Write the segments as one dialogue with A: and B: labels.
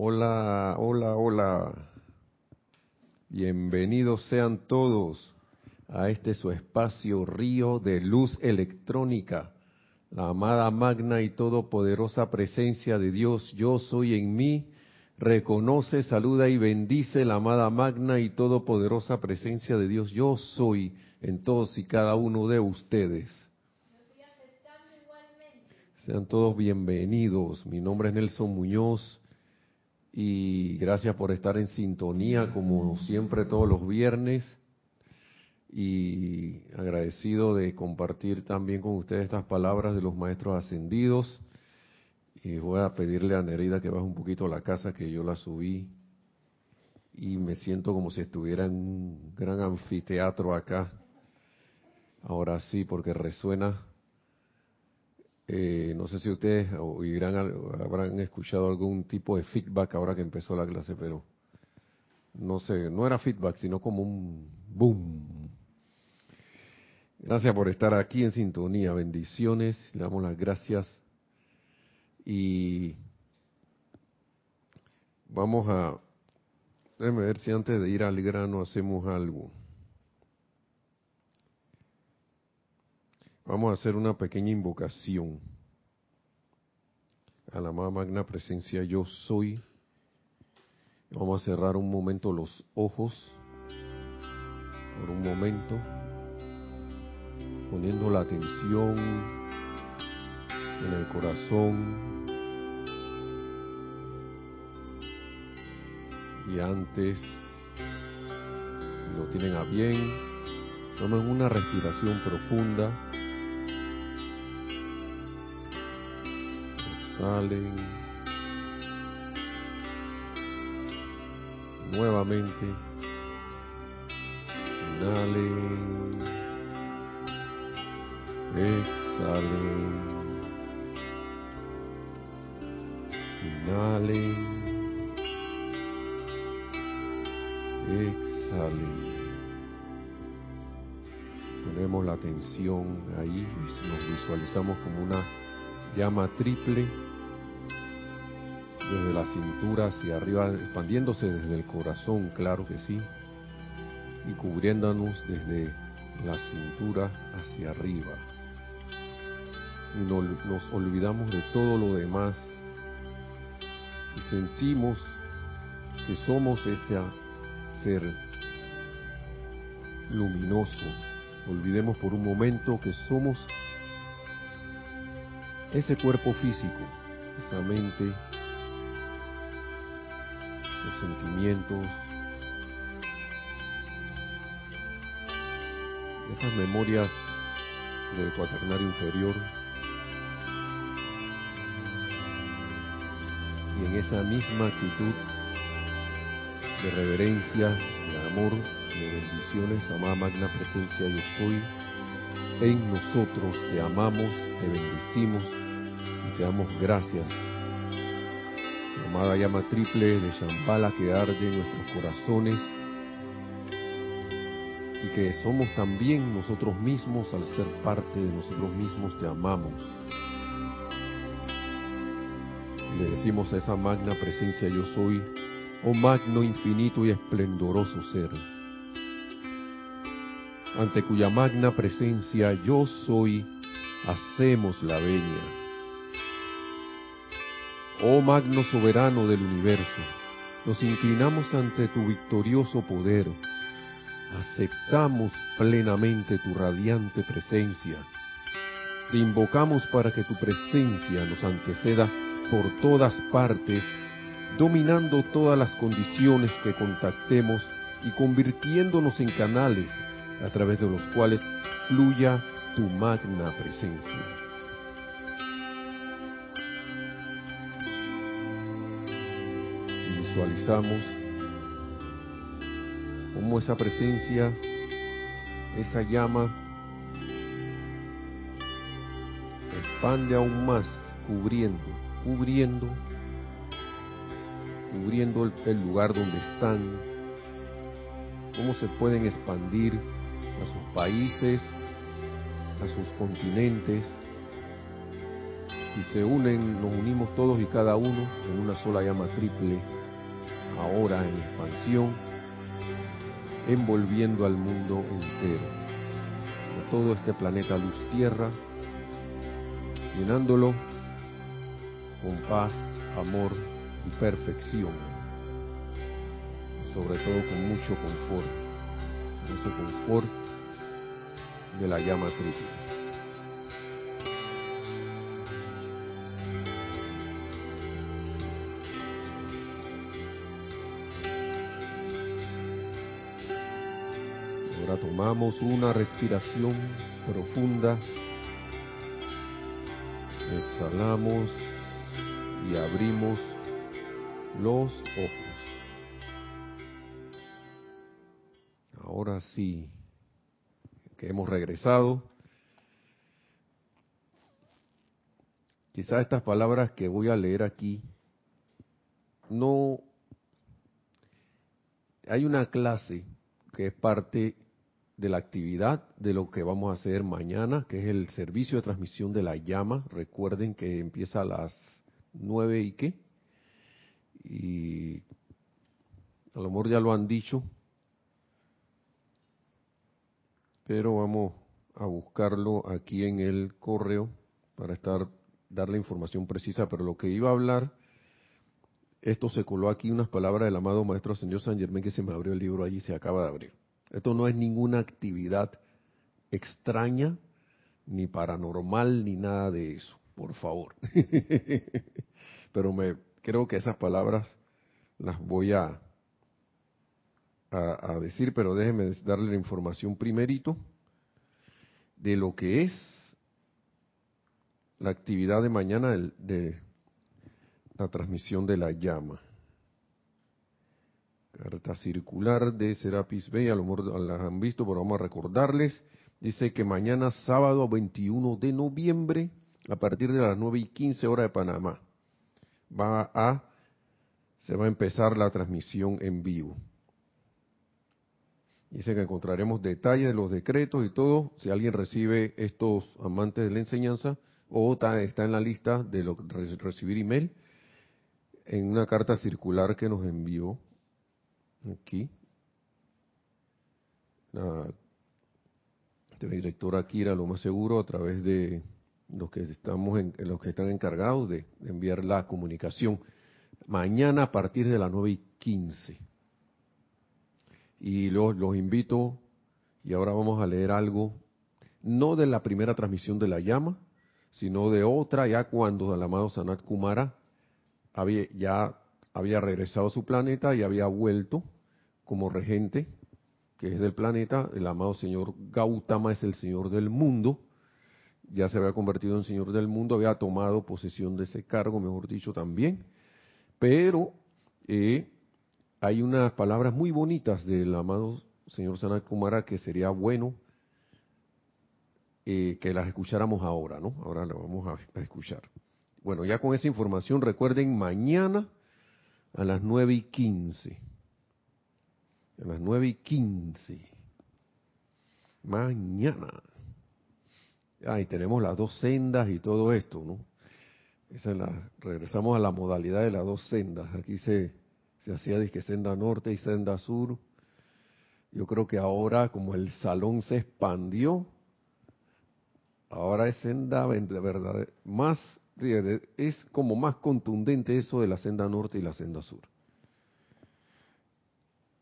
A: Hola, hola, hola. Bienvenidos sean todos a este su espacio río de luz electrónica, la amada magna y todopoderosa presencia de Dios, yo soy en mí, reconoce, saluda y bendice la amada magna y todopoderosa presencia de Dios, yo soy en todos y cada uno de ustedes. Sean todos bienvenidos. Mi nombre es Nelson Muñoz y gracias por estar en sintonía como siempre todos los viernes. Y agradecido de compartir también con ustedes estas palabras de los maestros ascendidos. Y voy a pedirle a Nerida que baje un poquito la casa que yo la subí. Y me siento como si estuviera en un gran anfiteatro acá. Ahora sí, porque resuena eh, no sé si ustedes oirán, habrán escuchado algún tipo de feedback ahora que empezó la clase, pero no sé, no era feedback, sino como un boom. Gracias por estar aquí en sintonía, bendiciones, le damos las gracias y vamos a, ver si antes de ir al grano hacemos algo. Vamos a hacer una pequeña invocación a la más magna presencia yo soy. Vamos a cerrar un momento los ojos, por un momento, poniendo la atención en el corazón. Y antes, si lo tienen a bien, tomen una respiración profunda. Salen. Nuevamente. Inhalen. Exhalen. Inhalen. Exhalen. Ponemos la atención ahí y nos visualizamos como una llama triple desde la cintura hacia arriba, expandiéndose desde el corazón, claro que sí, y cubriéndonos desde la cintura hacia arriba. Y nos olvidamos de todo lo demás y sentimos que somos ese ser luminoso. Olvidemos por un momento que somos ese cuerpo físico, esa mente, los sentimientos, esas memorias del cuaternario inferior. Y en esa misma actitud de reverencia, de amor, de bendiciones, amada magna presencia yo soy, en nosotros te amamos, te bendecimos y te damos gracias amada llama triple de Shambhala que arde en nuestros corazones y que somos también nosotros mismos al ser parte de nosotros mismos, te amamos. Le decimos a esa magna presencia yo soy, oh magno, infinito y esplendoroso ser, ante cuya magna presencia yo soy, hacemos la venia. Oh magno soberano del universo, nos inclinamos ante tu victorioso poder, aceptamos plenamente tu radiante presencia, te invocamos para que tu presencia nos anteceda por todas partes, dominando todas las condiciones que contactemos y convirtiéndonos en canales a través de los cuales fluya tu magna presencia. visualizamos cómo esa presencia, esa llama, se expande aún más, cubriendo, cubriendo, cubriendo el, lugar donde están, cómo se pueden expandir a sus países, a sus continentes, Si se unen, nos unimos todos y cada uno en una sola llama triple, ahora en expansión, envolviendo al mundo entero, a todo este planeta luz tierra, llenándolo con paz, amor y perfección, sobre todo con mucho confort, ese confort de la llama triple. Ahora tomamos una respiración profunda. Exhalamos y abrimos los ojos. Ahora sí, que hemos regresado. Quizás estas palabras que voy a leer aquí no hay una clase que es parte de la actividad de lo que vamos a hacer mañana, que es el servicio de transmisión de la llama. Recuerden que empieza a las nueve y qué. Y a lo mejor ya lo han dicho, pero vamos a buscarlo aquí en el correo para estar dar la información precisa. Pero lo que iba a hablar, esto se coló aquí unas palabras del amado Maestro Señor San Germán que se me abrió el libro allí, se acaba de abrir. Esto no es ninguna actividad extraña, ni paranormal, ni nada de eso, por favor. Pero me creo que esas palabras las voy a, a, decir, pero déjeme darle la información primerito de lo que es la actividad de mañana de, de la transmisión de la llama. Carta circular de Serapis Bay, a lo mejor las han visto, pero vamos a recordarles. Dice que mañana, sábado 21 de noviembre, a partir de las 9 y 15 horas de Panamá, va a, se va a empezar la transmisión en vivo. Dice que encontraremos detalles de los decretos y todo. Si alguien recibe estos amantes de la enseñanza o está, en la lista de lo, recibir email, en una carta circular que nos envió aquí. La, directora Kira, lo más seguro, a través de los que estamos en, los que están encargados de, enviar la comunicación. Mañana a partir de las 9 y 15. Y los, los invito, y ahora vamos a leer algo, no de la primera transmisión de la llama, sino de otra, ya cuando el amado Sanat Kumara había, ya había regresado a su planeta y había vuelto como regente, que es del planeta. El amado señor Gautama es el señor del mundo. Ya se había convertido en señor del mundo, había tomado posesión de ese cargo, mejor dicho, también. Pero eh, hay unas palabras muy bonitas del amado señor Sanat Kumara que sería bueno eh, que las escucháramos ahora, ¿no? Ahora las vamos a, escuchar. Bueno, ya con esa información, recuerden, mañana a las 9 y 15. A las 9 y 15. Mañana. Ahí tenemos las dos sendas y todo esto, ¿no? Esa la, regresamos a la modalidad de las dos sendas. Aquí se, se hacía que senda norte y senda sur. Yo creo que ahora, como el salón se expandió, ahora es senda verdad más es como más contundente eso de la senda norte y la senda sur.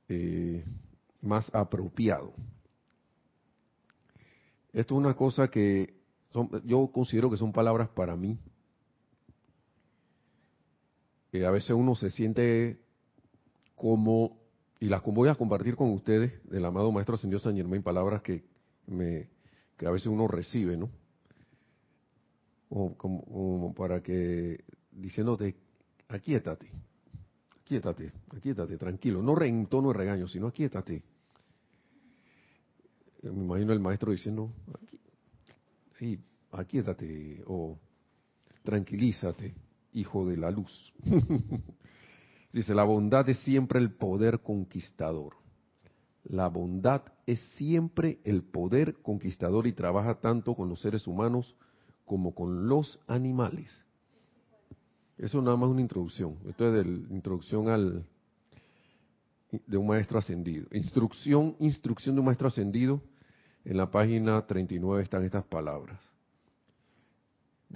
A: Eh, más apropiado. Esto es una cosa que yo considero que son palabras para mí. a veces uno se siente como, y las voy a compartir con ustedes, del amado Maestro Señor San Germain, palabras que, me, que a veces uno recibe, ¿no? como, para que diciéndote, aquíétate, aquíétate, aquíétate, tranquilo, no en tono de regaño, sino aquíétate. Me imagino el maestro diciendo, aquí, aquíétate o tranquilízate, hijo de la luz. Dice, la bondad es siempre el poder conquistador. La bondad es siempre el poder conquistador y trabaja tanto con los seres humanos como con los animales. Eso nada más una introducción. Esto es de la introducción al de un maestro ascendido. Instrucción, instrucción de un maestro ascendido. En la página 39 están estas palabras.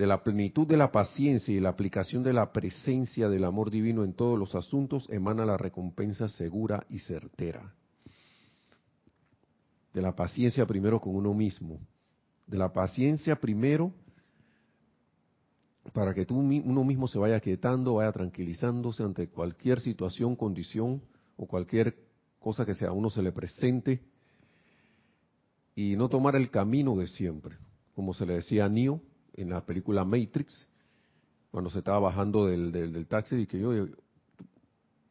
A: De la plenitud de la paciencia y la aplicación de la presencia del amor divino en todos los asuntos emana la recompensa segura y certera. De la paciencia primero con uno mismo. De la paciencia primero para que tú, uno mismo se vaya quietando, vaya tranquilizándose ante cualquier situación, condición o cualquier cosa que sea a uno se le presente y no tomar el camino de siempre, como se le decía a Neo en la película Matrix, cuando se estaba bajando del, del, taxi y que yo,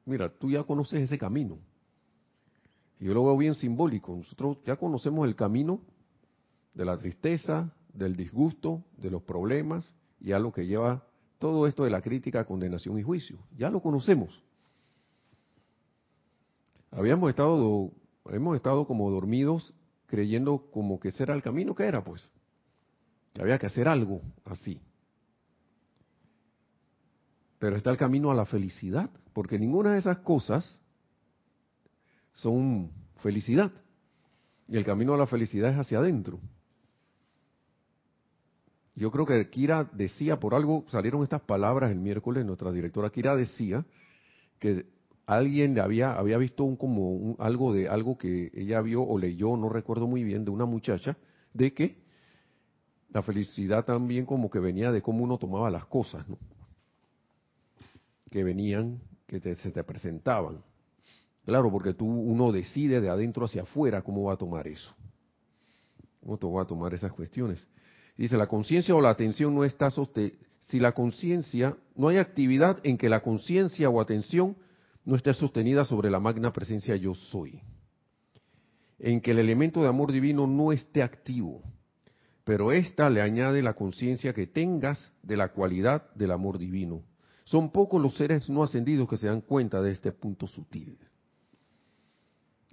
A: mira, tú ya conoces ese camino. Y yo lo veo bien simbólico, nosotros ya conocemos el camino de la tristeza, del disgusto, de los problemas, y a lo que lleva todo esto de la crítica, condenación y juicio. Ya lo conocemos. Habíamos estado, hemos estado como dormidos creyendo como que ese era el camino que era, pues. Que había que hacer algo así. Pero está el camino a la felicidad, porque ninguna de esas cosas son felicidad. Y el camino a la felicidad es hacia adentro. Yo creo que Kira decía, por algo salieron estas palabras el miércoles, nuestra directora Kira decía que alguien había, había visto un, como algo de algo que ella vio o leyó, no recuerdo muy bien, de una muchacha, de que la felicidad también como que venía de cómo uno tomaba las cosas, ¿no? Que venían, que se te presentaban. Claro, porque tú uno decide de adentro hacia afuera cómo va a tomar eso. ¿Cómo va a tomar esas cuestiones? Dice, la conciencia o la atención no está sostenida. Si la conciencia, no hay actividad en que la conciencia o atención no esté sostenida sobre la magna presencia yo soy. En que el elemento de amor divino no esté activo. Pero ésta le añade la conciencia que tengas de la cualidad del amor divino. Son pocos los seres no ascendidos que se dan cuenta de este punto sutil.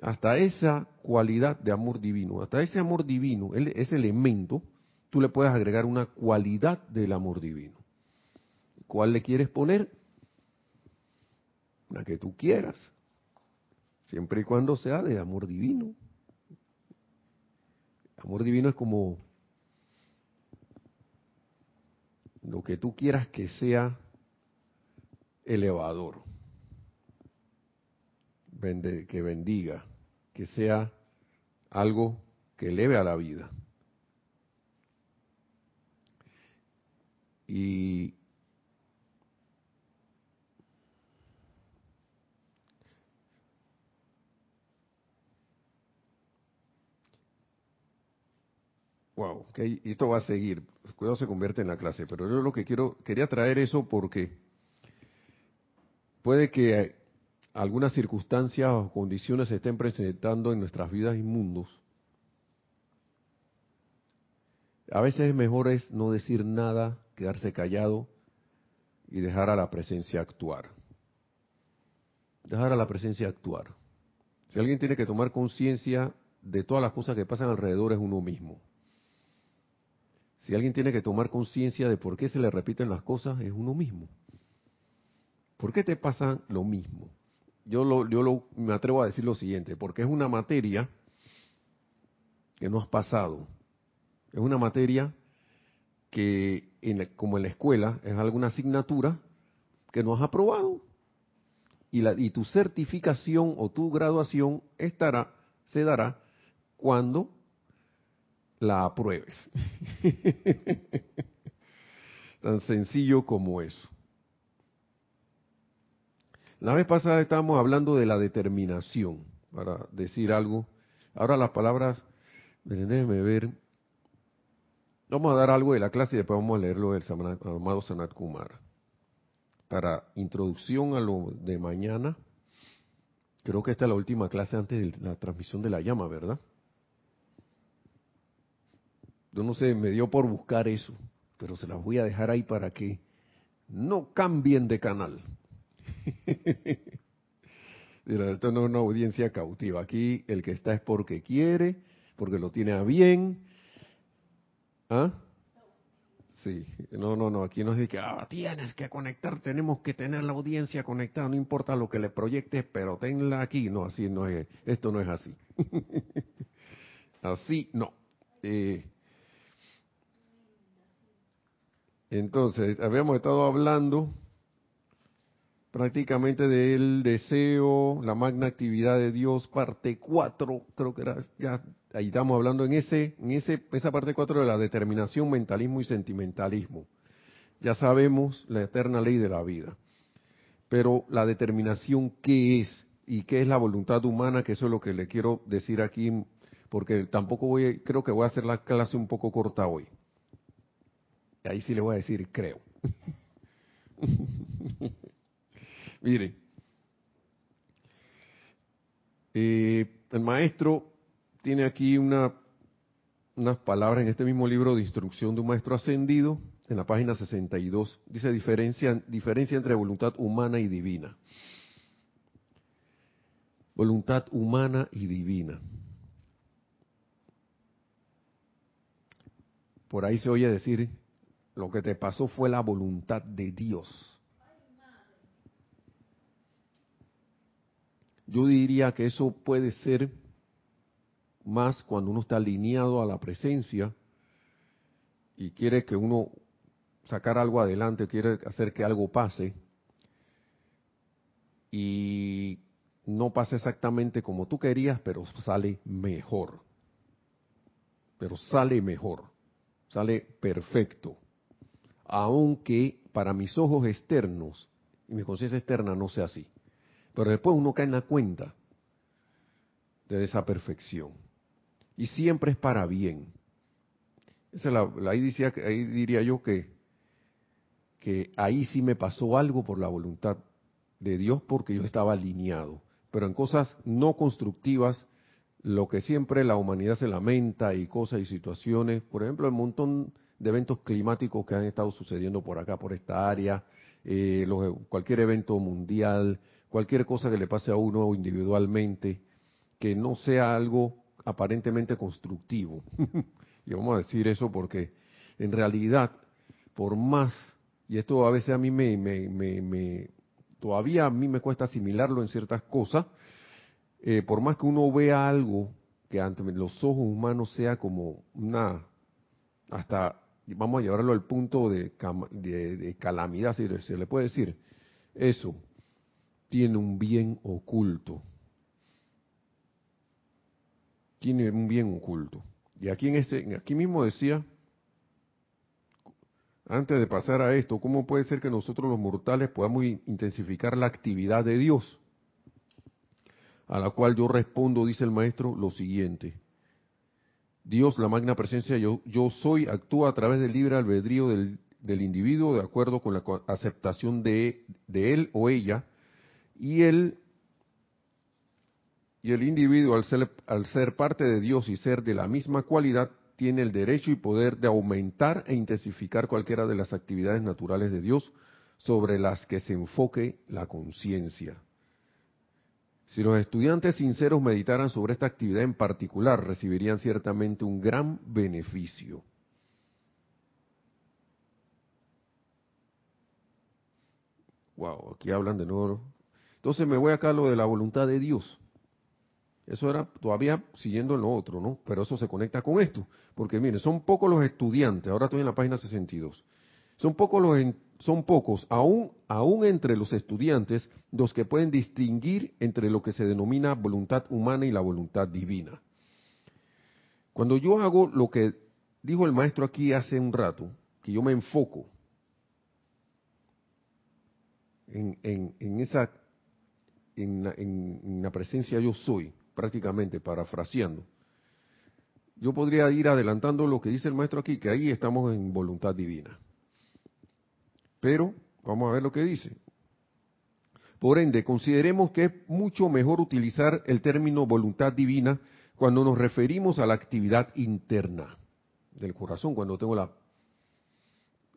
A: Hasta esa cualidad de amor divino, hasta ese amor divino, ese elemento, tú le puedes agregar una cualidad del amor divino. ¿Cuál le quieres poner? La que tú quieras, siempre y cuando sea de amor divino. Amor divino es como lo que tú quieras que sea elevador, que bendiga, que sea algo que eleve a la vida. Y wow, okay, esto va a seguir. Cuidado se convierte en la clase, pero yo lo que quiero, quería traer eso porque puede que algunas circunstancias o condiciones se estén presentando en nuestras vidas y mundos A veces es mejor es no decir nada, quedarse callado y dejar a la presencia actuar. Dejar a la presencia actuar. Si alguien tiene que tomar conciencia de todas las cosas que pasan alrededor es uno mismo. Si alguien tiene que tomar conciencia de por qué se le repiten las cosas es uno mismo. ¿Por qué te pasa lo mismo? Yo, lo, me atrevo a decir lo siguiente, porque es una materia que no has pasado, es una materia que, como en la escuela, es alguna asignatura que no has aprobado. Y, la, y tu certificación o tu graduación estará, se dará cuando la apruebes. Tan sencillo como eso. La vez pasada estábamos hablando de la determinación, para decir algo. Ahora las palabras, déjenme ver, Vamos a dar algo de la clase y después vamos a leerlo del amado Sanat Kumar. Para introducción a lo de mañana, creo que esta es la última clase antes de la transmisión de la llama, ¿verdad? Yo no sé, me dio por buscar eso, pero se las voy a dejar ahí para que no cambien de canal. Esto no es una audiencia cautiva. Aquí el que está es porque quiere, porque lo tiene a bien, ¿Ah? Sí, no, no, no, aquí nos dice que ah, tienes que conectar, tenemos que tener la audiencia conectada, no importa lo que le proyectes, pero tenla aquí. No, así no es, esto no es así. así no. Eh, entonces, habíamos estado hablando prácticamente del deseo, la magna actividad de Dios, parte 4, creo que era, ya ahí estamos hablando en ese, en ese, esa parte 4 de la determinación, mentalismo y sentimentalismo. Ya sabemos la eterna ley de la vida. Pero la determinación, ¿qué es? ¿Y qué es la voluntad humana? Que eso es lo que le quiero decir aquí, porque tampoco voy, creo que voy a hacer la clase un poco corta hoy. Ahí sí le voy a decir, creo. Mire, eh, el maestro tiene aquí una, unas palabras en este mismo libro de instrucción de un maestro ascendido, en la página 62. Dice diferencia, diferencia entre voluntad humana y divina. Voluntad humana y divina. Por ahí se oye decir, lo que te pasó fue la voluntad de Dios. Yo diría que eso puede ser más cuando uno está alineado a la presencia y quiere que uno sacar algo adelante, quiere hacer que algo pase y no pasa exactamente como tú querías, pero sale mejor. Pero sale mejor, sale perfecto. Aunque para mis ojos externos y mi conciencia externa no sea así. Pero después uno cae en la cuenta de esa perfección. Y siempre es para bien. La, ahí diría yo que, que ahí sí me pasó algo por la voluntad de Dios porque yo estaba alineado. Pero en cosas no constructivas, lo que siempre la humanidad se lamenta y cosas y situaciones, por ejemplo, el montón de eventos climáticos que han estado sucediendo por acá, por esta área, eh, cualquier evento mundial, cualquier cosa que le pase a uno individualmente, que no sea algo aparentemente constructivo. y vamos a decir eso porque en realidad, por más, y esto a veces a mí me, me, me, todavía a mí me cuesta asimilarlo en ciertas cosas, eh, por más que uno vea algo que ante los ojos humanos sea como una, hasta, vamos a llevarlo al punto de, de, calamidad, si se le puede decir, eso, tiene un bien oculto. Tiene un bien oculto. Y aquí en este, aquí mismo decía, antes de pasar a esto, ¿cómo puede ser que nosotros los mortales podamos intensificar la actividad de Dios? A la cual yo respondo, dice el maestro, lo siguiente. Dios, la magna presencia, yo, yo soy, actúa a través del libre albedrío del, individuo de acuerdo con la aceptación de, él o ella y el, individuo, al ser parte de Dios y ser de la misma cualidad, tiene el derecho y poder de aumentar e intensificar cualquiera de las actividades naturales de Dios sobre las que se enfoque la conciencia. Si los estudiantes sinceros meditaran sobre esta actividad en particular, recibirían ciertamente un gran beneficio. Wow, aquí hablan de nuevo entonces me voy acá a lo de la voluntad de Dios. Eso era todavía siguiendo lo otro, ¿no? Pero eso se conecta con esto. Porque miren, son pocos los estudiantes, ahora estoy en la página 62. Son pocos los, son pocos, aún, aún entre los estudiantes, los que pueden distinguir entre lo que se denomina voluntad humana y la voluntad divina. Cuando yo hago lo que dijo el maestro aquí hace un rato, que yo me enfoco en, en, en esa en, la presencia yo soy, prácticamente parafraseando. Yo podría ir adelantando lo que dice el maestro aquí, que ahí estamos en voluntad divina. Pero vamos a ver lo que dice. Por ende, consideremos que es mucho mejor utilizar el término voluntad divina cuando nos referimos a la actividad interna del corazón, cuando tengo la,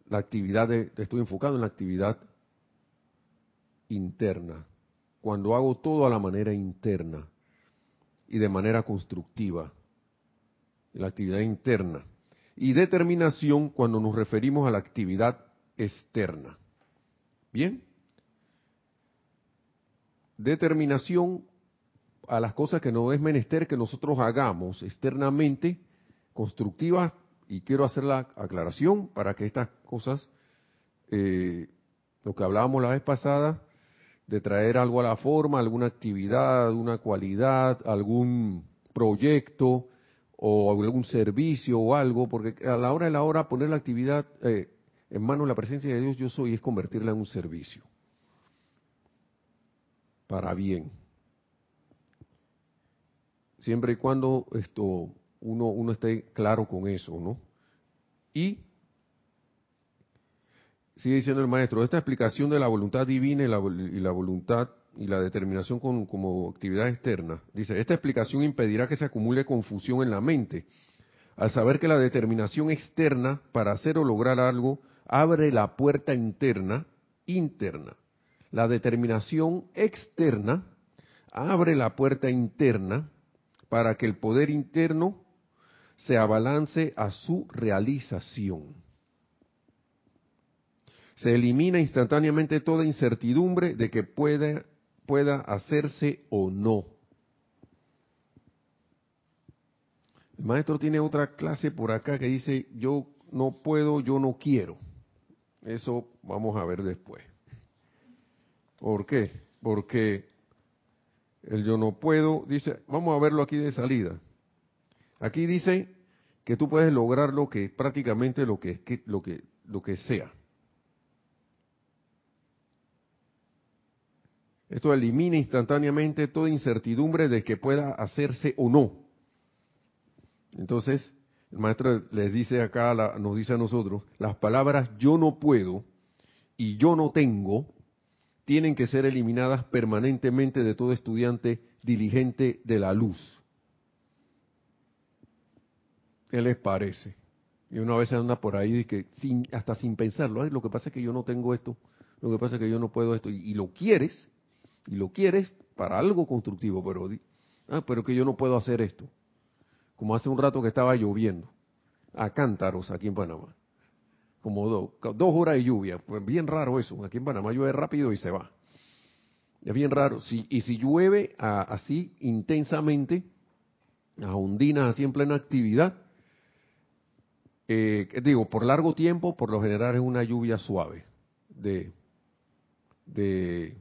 A: la actividad de, estoy enfocado en la actividad interna, cuando hago todo a la manera interna y de manera constructiva, la actividad interna. y determinación cuando nos referimos a la actividad externa. ¿Bien? Determinación a las cosas que no es menester que nosotros hagamos externamente, constructivas, y quiero hacer la aclaración para que estas cosas, eh, lo que hablábamos la vez pasada, de traer algo a la forma, alguna actividad, una cualidad, algún proyecto o algún servicio o algo, porque a la hora de la hora poner la actividad eh, de la presencia de Dios yo soy es convertirla en un servicio para bien siempre y cuando esto uno, uno esté claro con eso, ¿no? Y sigue diciendo el maestro, esta explicación de la voluntad divina y la, y la voluntad y la determinación como actividad externa, dice, esta explicación impedirá que se acumule confusión en la mente, al saber que la determinación externa para hacer o lograr algo abre la puerta interna, interna. La determinación externa abre la puerta interna para que el poder interno se abalance a su realización. Se elimina instantáneamente toda incertidumbre de que pueda, pueda hacerse o no. El maestro tiene otra clase por acá que dice, yo no puedo, yo no quiero. Eso vamos a ver después. ¿Por qué? Porque el yo no puedo, dice, vamos a verlo aquí de salida. Aquí dice que tú puedes lograr lo que prácticamente lo que, lo que lo que sea. Esto elimina instantáneamente toda incertidumbre de que pueda hacerse o no. Entonces, el maestro les dice acá, nos dice a nosotros, las palabras yo no puedo y yo no tengo tienen que ser eliminadas permanentemente de todo estudiante diligente de la luz. ¿Qué les parece? Y una vez anda por ahí que sin, hasta sin pensarlo, lo que pasa es que yo no tengo esto, lo que pasa es que yo no puedo esto, y, lo quieres, y lo quieres para algo constructivo, pero, ah, pero que yo no puedo hacer esto. Como hace un rato que estaba lloviendo, a cántaros aquí en Panamá como dos horas de lluvia. Pues bien raro eso. Aquí en Panamá llueve rápido y se va. Es bien raro. Si, y si llueve así intensamente, a ondinas así en plena actividad, eh, digo, por largo tiempo, por lo general es una lluvia suave. De, de,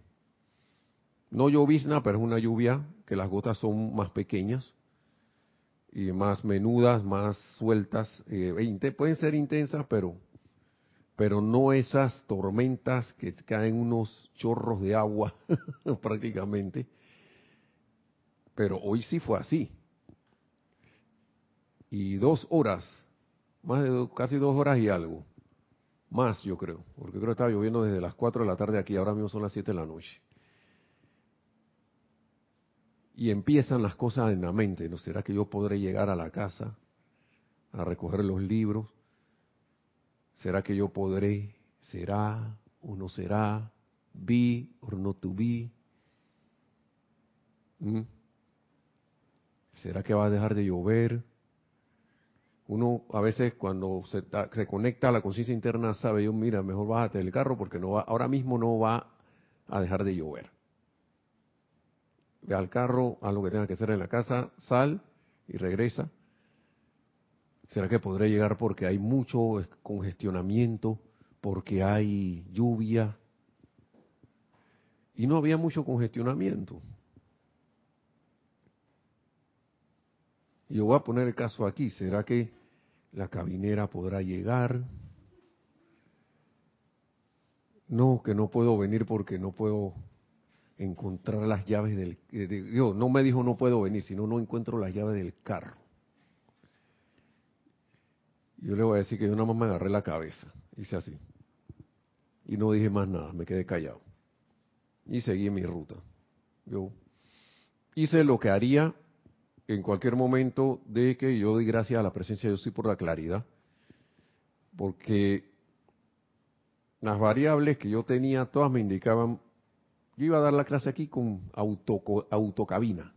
A: no llovizna, pero es una lluvia que las gotas son más pequeñas y más menudas, más sueltas. Eh, pueden ser intensas, pero pero no esas tormentas que caen unos chorros de agua prácticamente. Pero hoy sí fue así. Y dos horas, más de casi dos horas y algo. Más yo creo, porque creo que estaba lloviendo desde las cuatro de la tarde aquí, ahora mismo son las siete de la noche. Y empiezan las cosas en la mente, ¿no será que yo podré llegar a la casa a recoger los libros? ¿Será que yo podré? ¿Será o no será? ¿Be or not to be? ¿Mm? ¿Será que va a dejar de llover? Uno a veces cuando se, se conecta a la conciencia interna sabe, yo mira, mejor bájate del carro porque no va, ahora mismo no va a dejar de llover. Ve al carro, haz lo que tenga que hacer en la casa, sal y regresa. ¿Será que podré llegar porque hay mucho congestionamiento, porque hay lluvia? Y no había mucho congestionamiento. Y yo voy a poner el caso aquí. ¿Será que la cabinera podrá llegar? No, que no puedo venir porque no puedo encontrar las llaves del... Yo, no me dijo no puedo venir, sino no encuentro las llaves del carro. Yo le voy a decir que yo nada más me agarré la cabeza, hice así. Y no dije más nada, me quedé callado. Y seguí mi ruta. Yo hice lo que haría en cualquier momento de que yo di gracias a la presencia de Dios por la claridad. Porque las variables que yo tenía, todas me indicaban, yo iba a dar la clase aquí con auto, autocabina.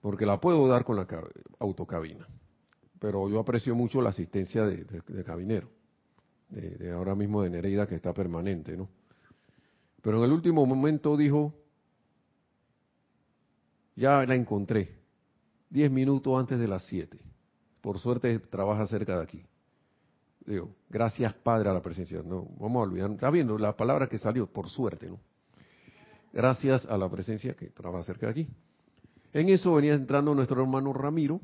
A: Porque la puedo dar con la autocabina pero yo aprecio mucho la asistencia de, de, Cabinero, de, ahora mismo de Nereida que está permanente, ¿no? Pero en el último momento dijo, ya la encontré, diez minutos antes de las siete. Por suerte trabaja cerca de aquí. Digo, gracias Padre a la presencia. No, vamos a olvidar. Está viendo la palabra que salió, por suerte, ¿no? Gracias a la presencia que trabaja cerca de aquí. En eso venía entrando nuestro hermano Ramiro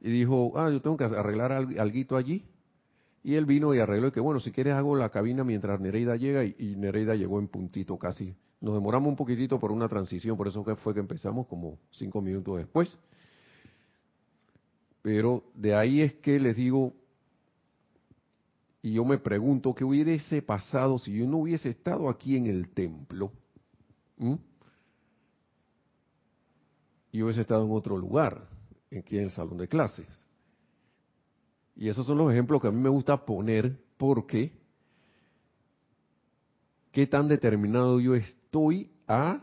A: y dijo, ah, yo tengo que arreglar algo allí. Y él vino y arregló y que, bueno, si quieres hago la cabina mientras Nereida llega y, Nereida llegó en puntito casi. Nos demoramos un poquitito por una transición, por eso fue que empezamos como cinco minutos después. Pero de ahí es que les digo, y yo me pregunto, ¿qué hubiese pasado si yo no hubiese estado aquí en el templo? Y hubiese estado en otro lugar, aquí en el salón de clases. Y esos son los ejemplos que a mí me gusta poner porque qué tan determinado yo estoy a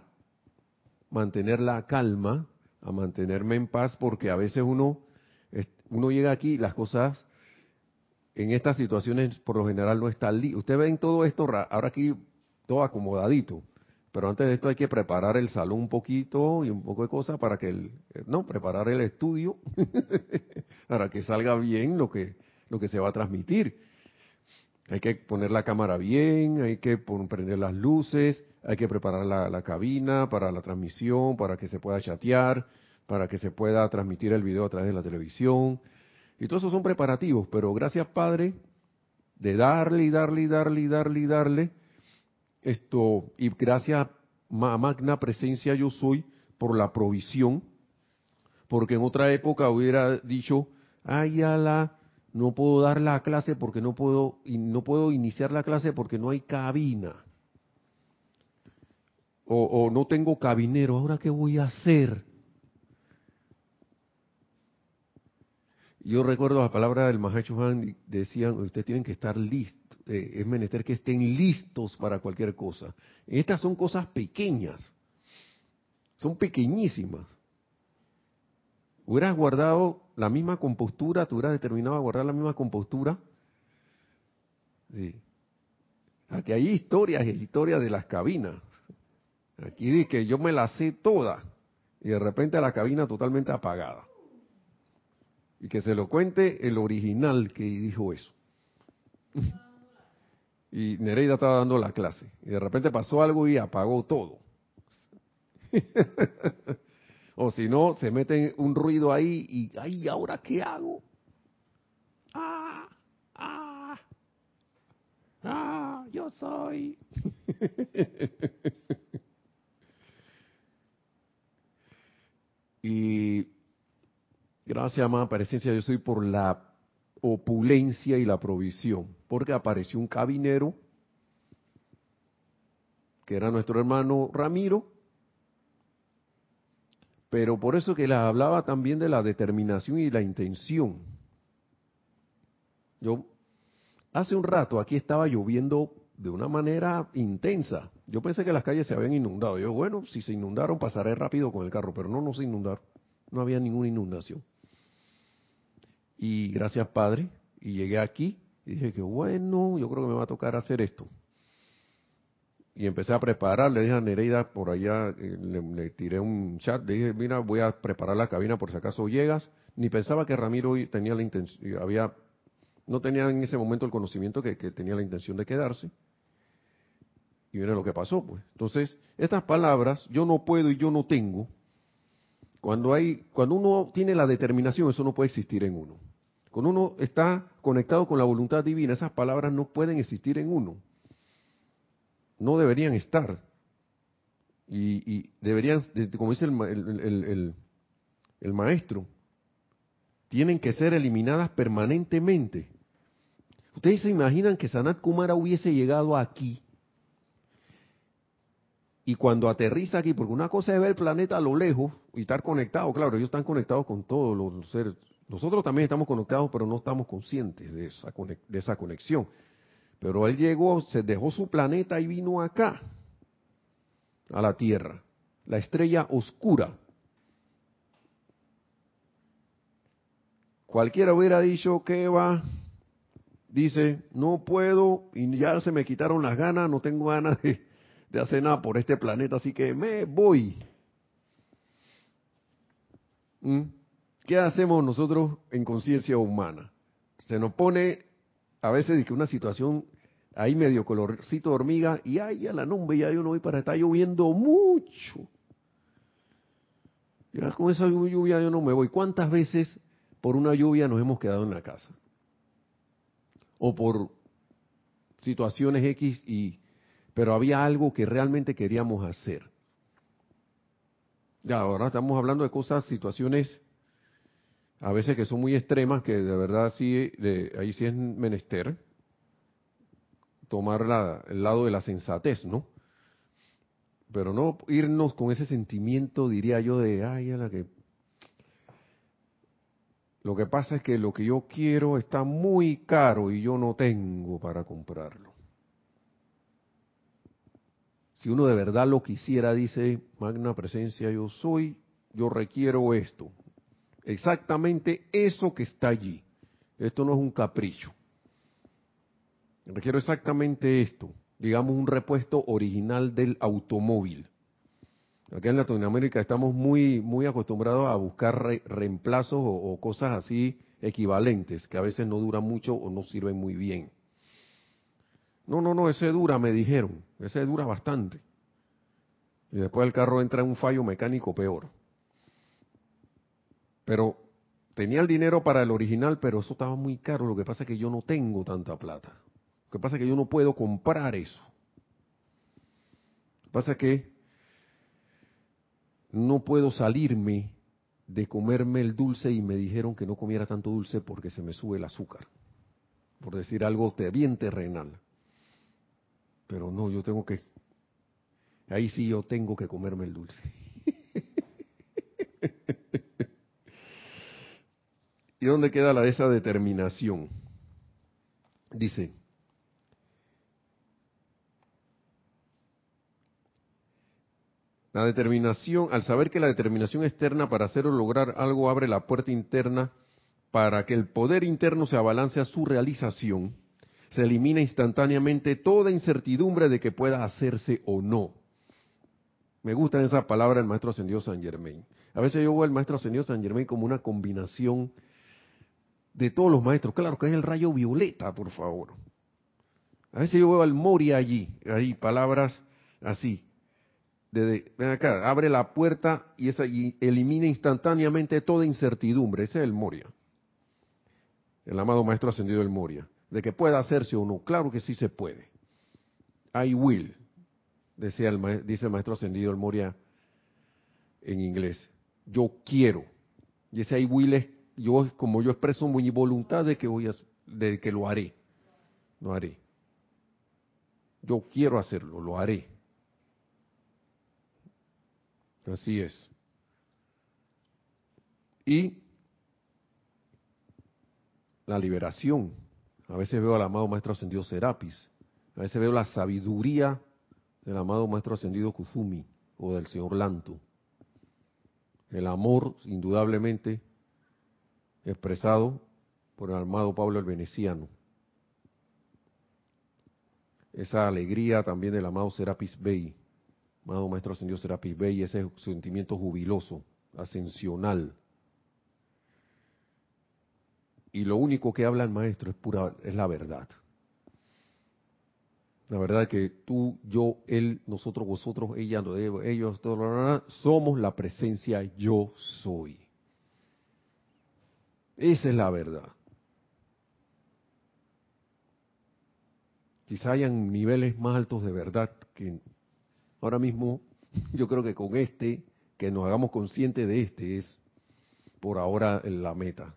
A: mantener la calma, a mantenerme en paz, porque a veces uno uno llega aquí las cosas en estas situaciones por lo general no están listas. Ustedes ven todo esto ahora aquí todo acomodadito, pero antes de esto hay que preparar el salón un poquito y un poco de cosas para que el, no, preparar el estudio para que salga bien lo que lo que se va a transmitir. Hay que poner la cámara bien, hay que prender las luces, hay que preparar la cabina para la transmisión, para que se pueda chatear, para que se pueda transmitir el video a través de la televisión. Y todo eso son preparativos, pero gracias Padre de darle y darle y darle y darle y darle esto y gracias magna presencia yo soy por la provisión, porque en otra época hubiera dicho, ay ala, no puedo dar la clase porque no puedo y no puedo iniciar la clase porque no hay cabina. O, o no tengo cabinero, ahora qué voy a hacer? Yo recuerdo las palabras del Mahacho Han, decían, ustedes tienen que estar listos, eh, es menester que estén listos para cualquier cosa. Estas son cosas pequeñas, son pequeñísimas. Hubieras guardado la misma compostura, tú hubieras determinado a guardar la misma compostura. Sí. Aquí hay historias y historias de las cabinas. Aquí dice que yo me la sé toda y de repente la cabina totalmente apagada y que se lo cuente el original que dijo eso. y Nereida estaba dando la clase y de repente pasó algo y apagó todo. o si no, se mete un ruido ahí y, ay, ¿ahora qué hago? Ah, ah, ah, yo soy. y Gracias, amada presencia, yo soy por la opulencia y la provisión, porque apareció un cabinero, que era nuestro hermano Ramiro, pero por eso que les hablaba también de la determinación y la intención. Yo, hace un rato aquí estaba lloviendo de una manera intensa. Yo pensé que las calles se habían inundado. Yo, bueno, si se inundaron pasaré rápido con el carro, pero no, no se inundaron. No había ninguna inundación. Y gracias Padre, y llegué aquí y dije que bueno, yo creo que me va a tocar hacer esto. Y empecé a preparar, le dije a Nereida por allá, eh, le, tiré un chat, le dije, mira, voy a preparar la cabina por si acaso llegas. Ni pensaba que Ramiro tenía la intención, había, no tenía en ese momento el conocimiento que, tenía la intención de quedarse. Y mira lo que pasó, pues. Entonces, estas palabras, yo no puedo y yo no tengo, cuando hay, cuando uno tiene la determinación, eso no puede existir en uno. Cuando uno está conectado con la voluntad divina, esas palabras no pueden existir en uno. No deberían estar. Y, deberían, como dice el, el, maestro, tienen que ser eliminadas permanentemente. Ustedes se imaginan que Sanat Kumara hubiese llegado aquí y cuando aterriza aquí, porque una cosa es ver el planeta a lo lejos y estar conectado, claro, ellos están conectados con todos los seres nosotros también estamos conectados, pero no estamos conscientes de esa, conexión. Pero él llegó, se dejó su planeta y vino acá, a la Tierra, la estrella oscura. cualquiera hubiera dicho que va, dice, no puedo y ya se me quitaron las ganas, no tengo ganas de, de hacer nada por este planeta, así que me voy. ¿Mm? ¿Qué hacemos nosotros en conciencia humana? Se nos pone a veces que una situación ahí medio colorcito de hormiga y ay, a la nube ya yo no voy para está lloviendo mucho. Ya con esa lluvia yo no me voy. ¿Cuántas veces por una lluvia nos hemos quedado en la casa? O por situaciones X y pero había algo que realmente queríamos hacer. Ya, ahora estamos hablando de cosas, situaciones a veces que son muy extremas, que de verdad sí, de, ahí sí es menester tomar la, el lado de la sensatez, ¿no? Pero no irnos con ese sentimiento, diría yo, de, ay, a la que... Lo que pasa es que lo que yo quiero está muy caro y yo no tengo para comprarlo. Si uno de verdad lo quisiera, dice, magna presencia yo soy, yo requiero esto. Exactamente eso que está allí. Esto no es un capricho. Requiero exactamente esto, digamos un repuesto original del automóvil. Acá en Latinoamérica estamos muy, muy acostumbrados a buscar reemplazos o, cosas así equivalentes, que a veces no duran mucho o no sirven muy bien. No, no, no, ese dura, me dijeron, ese dura bastante. Y después el carro entra en un fallo mecánico peor. Pero tenía el dinero para el original, pero eso estaba muy caro. Lo que pasa es que yo no tengo tanta plata. Lo que pasa es que yo no puedo comprar eso. Lo que pasa es que no puedo salirme de comerme el dulce y me dijeron que no comiera tanto dulce porque se me sube el azúcar. Por decir algo bien terrenal. Pero no, yo tengo que... Ahí sí yo tengo que comerme el dulce. ¿Y dónde queda la esa determinación? Dice, La determinación, al saber que la determinación externa para hacer o lograr algo abre la puerta interna para que el poder interno se abalance a su realización, se elimina instantáneamente toda incertidumbre de que pueda hacerse o no. Me gusta esa palabra el maestro ascendido San Germain. A veces yo veo al maestro ascendido San Germain como una combinación de todos los maestros. Claro que es el rayo violeta, por favor. A veces yo veo al Moria allí, ahí palabras así, ven acá, abre la puerta y, esa, elimina instantáneamente toda incertidumbre. Ese es el Moria. El amado Maestro Ascendido del Moria. De que pueda hacerse o no. Claro que sí se puede. I will, decía el, dice el Maestro Ascendido del Moria en inglés. Yo quiero. Y ese I will es, yo, como yo expreso mi voluntad de que, voy a, de que lo haré. Lo haré. Yo quiero hacerlo, lo haré. Así es. Y la liberación. A veces veo al amado Maestro Ascendido Serapis. A veces veo la sabiduría del amado Maestro Ascendido Kuzumi o del Señor Lanto. El amor, indudablemente, expresado por el amado Pablo el Veneciano. Esa alegría también del amado Serapis Bey amado Maestro Ascendido Serapis Bey, ese sentimiento jubiloso, ascensional. Y lo único que habla el Maestro es pura, es la verdad. La verdad que tú, yo, él, nosotros, vosotros, ella, ellos, todos, somos la presencia yo soy. Esa es la verdad. Quizá hayan niveles más altos de verdad que Ahora mismo, yo creo que con este, que nos hagamos conscientes de este, es por ahora la meta,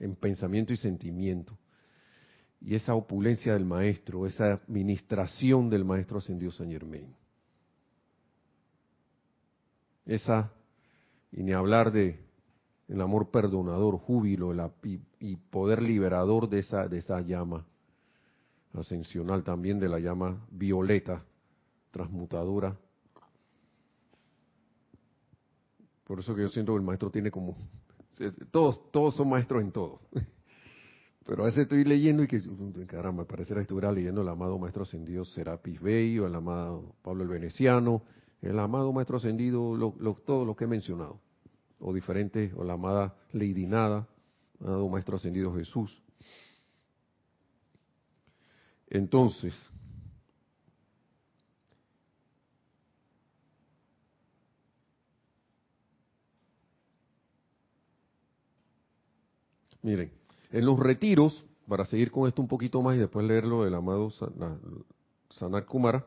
A: en pensamiento y sentimiento. Y esa opulencia del maestro, esa administración del maestro ascendido San Germain. Esa, y ni hablar de el amor perdonador, júbilo y, poder liberador de esa, de esa llama ascensional, también de la llama violeta transmutadora. Por eso que yo siento que el maestro tiene como, todos, todos son maestros en todo. Pero a veces estoy leyendo y que, caramba, pareciera que estuviera leyendo el amado Maestro Ascendido Serapis Bey o el amado Pablo el Veneciano, el amado Maestro Ascendido, todo lo que he mencionado, o diferentes, o la amada Lady Nada, amado Maestro Ascendido Jesús. Entonces, miren, en los retiros, para seguir con esto un poquito más y después leerlo del amado Sanat Kumara,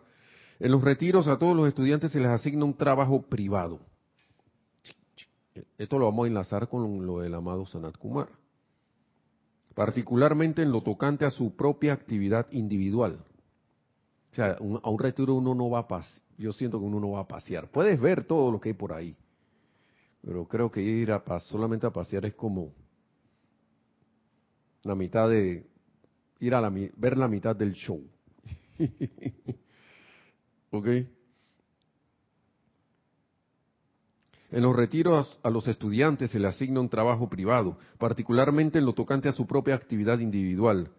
A: en los retiros a todos los estudiantes se les asigna un trabajo privado. Esto lo vamos a enlazar con lo del amado Sanat Kumara. Particularmente en lo tocante a su propia actividad individual. O sea, a un retiro uno no va a pasear. Yo siento que uno no va a pasear. Puedes ver todo lo que hay por ahí. Pero creo que ir a solamente a pasear es como la mitad de ir a la, ver la mitad del show. ¿Ok? En los retiros a los estudiantes se les asigna un trabajo privado, particularmente en lo tocante a su propia actividad individual.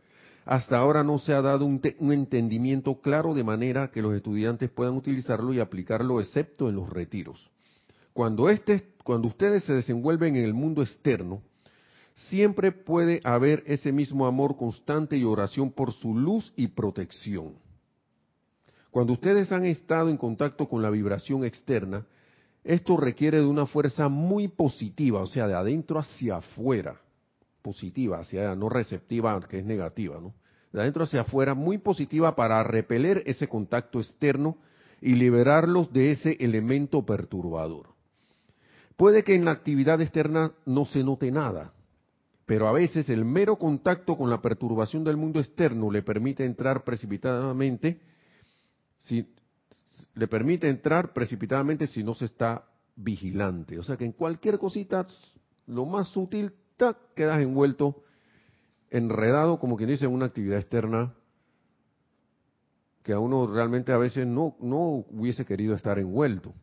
A: Hasta ahora no se ha dado un, un, entendimiento claro de manera que los estudiantes puedan utilizarlo y aplicarlo, excepto en los retiros. Cuando, este, cuando ustedes se desenvuelven en el mundo externo, siempre puede haber ese mismo amor constante y oración por su luz y protección. Cuando ustedes han estado en contacto con la vibración externa, esto requiere de una fuerza muy positiva, o sea, de adentro hacia afuera, positiva, hacia no receptiva, que es negativa, ¿no? De adentro hacia afuera, muy positiva para repeler ese contacto externo y liberarlos de ese elemento perturbador. Puede que en la actividad externa no se note nada, pero a veces el mero contacto con la perturbación del mundo externo le permite entrar precipitadamente, si, le permite entrar precipitadamente si no se está vigilante. O sea que en cualquier cosita, lo más sutil, quedas envuelto, enredado, como quien dice, en una actividad externa que a uno realmente a veces no, no hubiese querido estar envuelto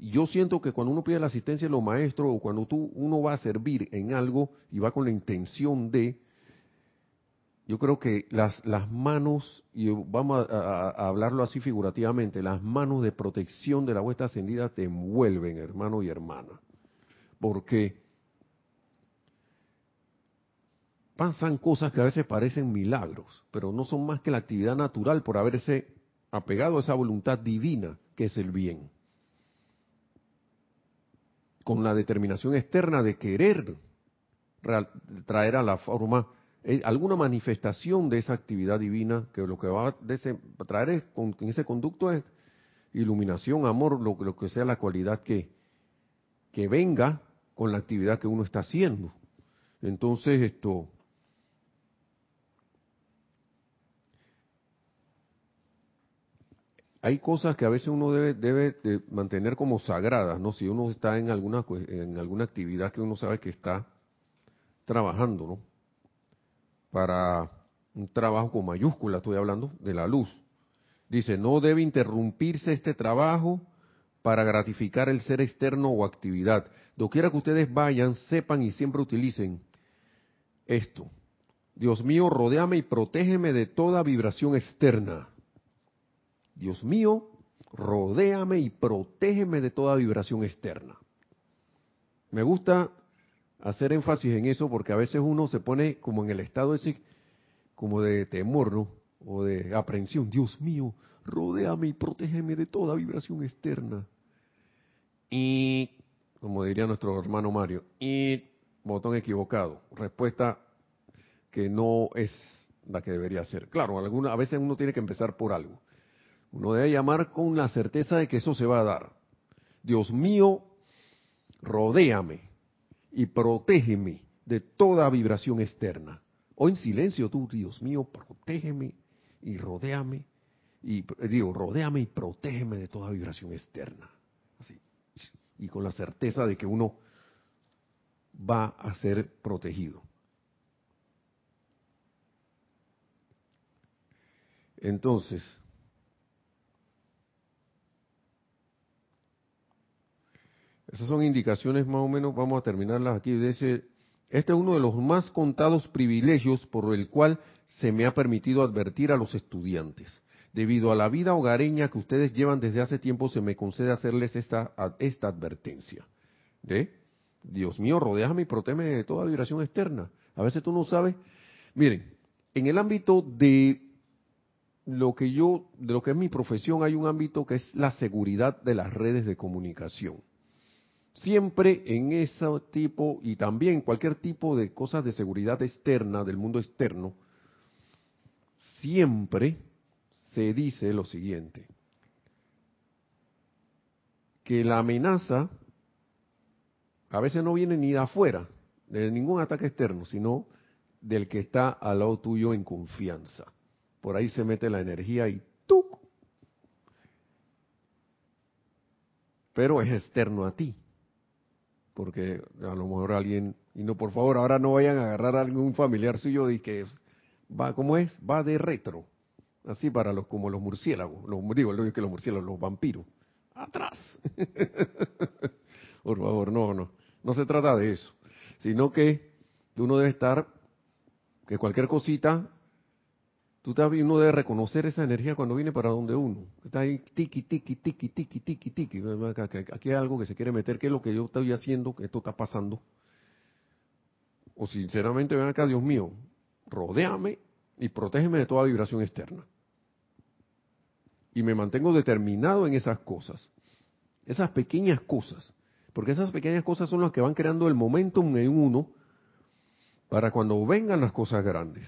A: yo siento que cuando uno pide la asistencia de los maestros o cuando tú, uno va a servir en algo y va con la intención de, yo creo que las, las manos, y vamos a, hablarlo así figurativamente, las manos de protección de la vuestra ascendida te envuelven, hermano y hermana. Porque pasan cosas que a veces parecen milagros, pero no son más que la actividad natural por haberse apegado a esa voluntad divina que es el bien con la determinación externa de querer traer a la forma eh, alguna manifestación de esa actividad divina que lo que va a traer con, en ese conducto es iluminación, amor, lo, lo, que sea la cualidad que, que venga con la actividad que uno está haciendo. Entonces, esto, hay cosas que a veces uno debe, debe mantener como sagradas, ¿no? Si uno está en alguna, en alguna actividad que uno sabe que está trabajando, ¿no? Para un trabajo con mayúscula, estoy hablando de la luz. Dice, no debe interrumpirse este trabajo para gratificar el ser externo o actividad. Doquiera que ustedes vayan, sepan y siempre utilicen esto. Dios mío, rodeame y protégeme de toda vibración externa Dios mío, rodéame y protégeme de toda vibración externa. Me gusta hacer énfasis en eso porque a veces uno se pone como en el estado ese, como de temor, ¿no? O de aprensión. Dios mío, rodéame y protégeme de toda vibración externa. Y, como diría nuestro hermano Mario, y botón equivocado. Respuesta que no es la que debería ser. Claro, alguna, a veces uno tiene que empezar por algo. Uno debe llamar con la certeza de que eso se va a dar. Dios mío, rodéame y protégeme de toda vibración externa. O en silencio tú, Dios mío, protégeme y rodéame. Y digo, rodéame y protégeme de toda vibración externa. Así. Y con la certeza de que uno va a ser protegido. Entonces, Esas son indicaciones más o menos, vamos a terminarlas aquí. Dice, este es uno de los más contados privilegios por el cual se me ha permitido advertir a los estudiantes. Debido a la vida hogareña que ustedes llevan desde hace tiempo, se me concede hacerles esta, esta advertencia. ¿De? Dios mío, rodeame y proteme de toda vibración externa. A veces tú no sabes. Miren, en el ámbito de lo que yo, de lo que es mi profesión, hay un ámbito que es la seguridad de las redes de comunicación. Siempre en ese tipo y también cualquier tipo de cosas de seguridad externa, del mundo externo, siempre se dice lo siguiente, que la amenaza a veces no viene ni de afuera, de ningún ataque externo, sino del que está al lado tuyo en confianza. Por ahí se mete la energía y ¡tuc! Pero es externo a ti. Porque a lo mejor alguien, y no, por favor, ahora no vayan a agarrar a algún familiar suyo y que va, ¿cómo es? Va de retro. Así para los, como los murciélagos, los, digo, que los murciélagos, los vampiros. Atrás. por favor, no, no. No se trata de eso. Sino que uno debe estar que cualquier cosita, uno debe reconocer esa energía cuando viene para donde uno. Está ahí tiki, tiki, tiki, tiki, tiki, tiki. Aquí hay algo que se quiere meter, que es lo que yo estoy haciendo, que esto está pasando. O sinceramente, ven acá, Dios mío, rodéame y protégeme de toda vibración externa. Y me mantengo determinado en esas cosas, esas pequeñas cosas, porque esas pequeñas cosas son las que van creando el momentum en uno para cuando vengan las cosas grandes,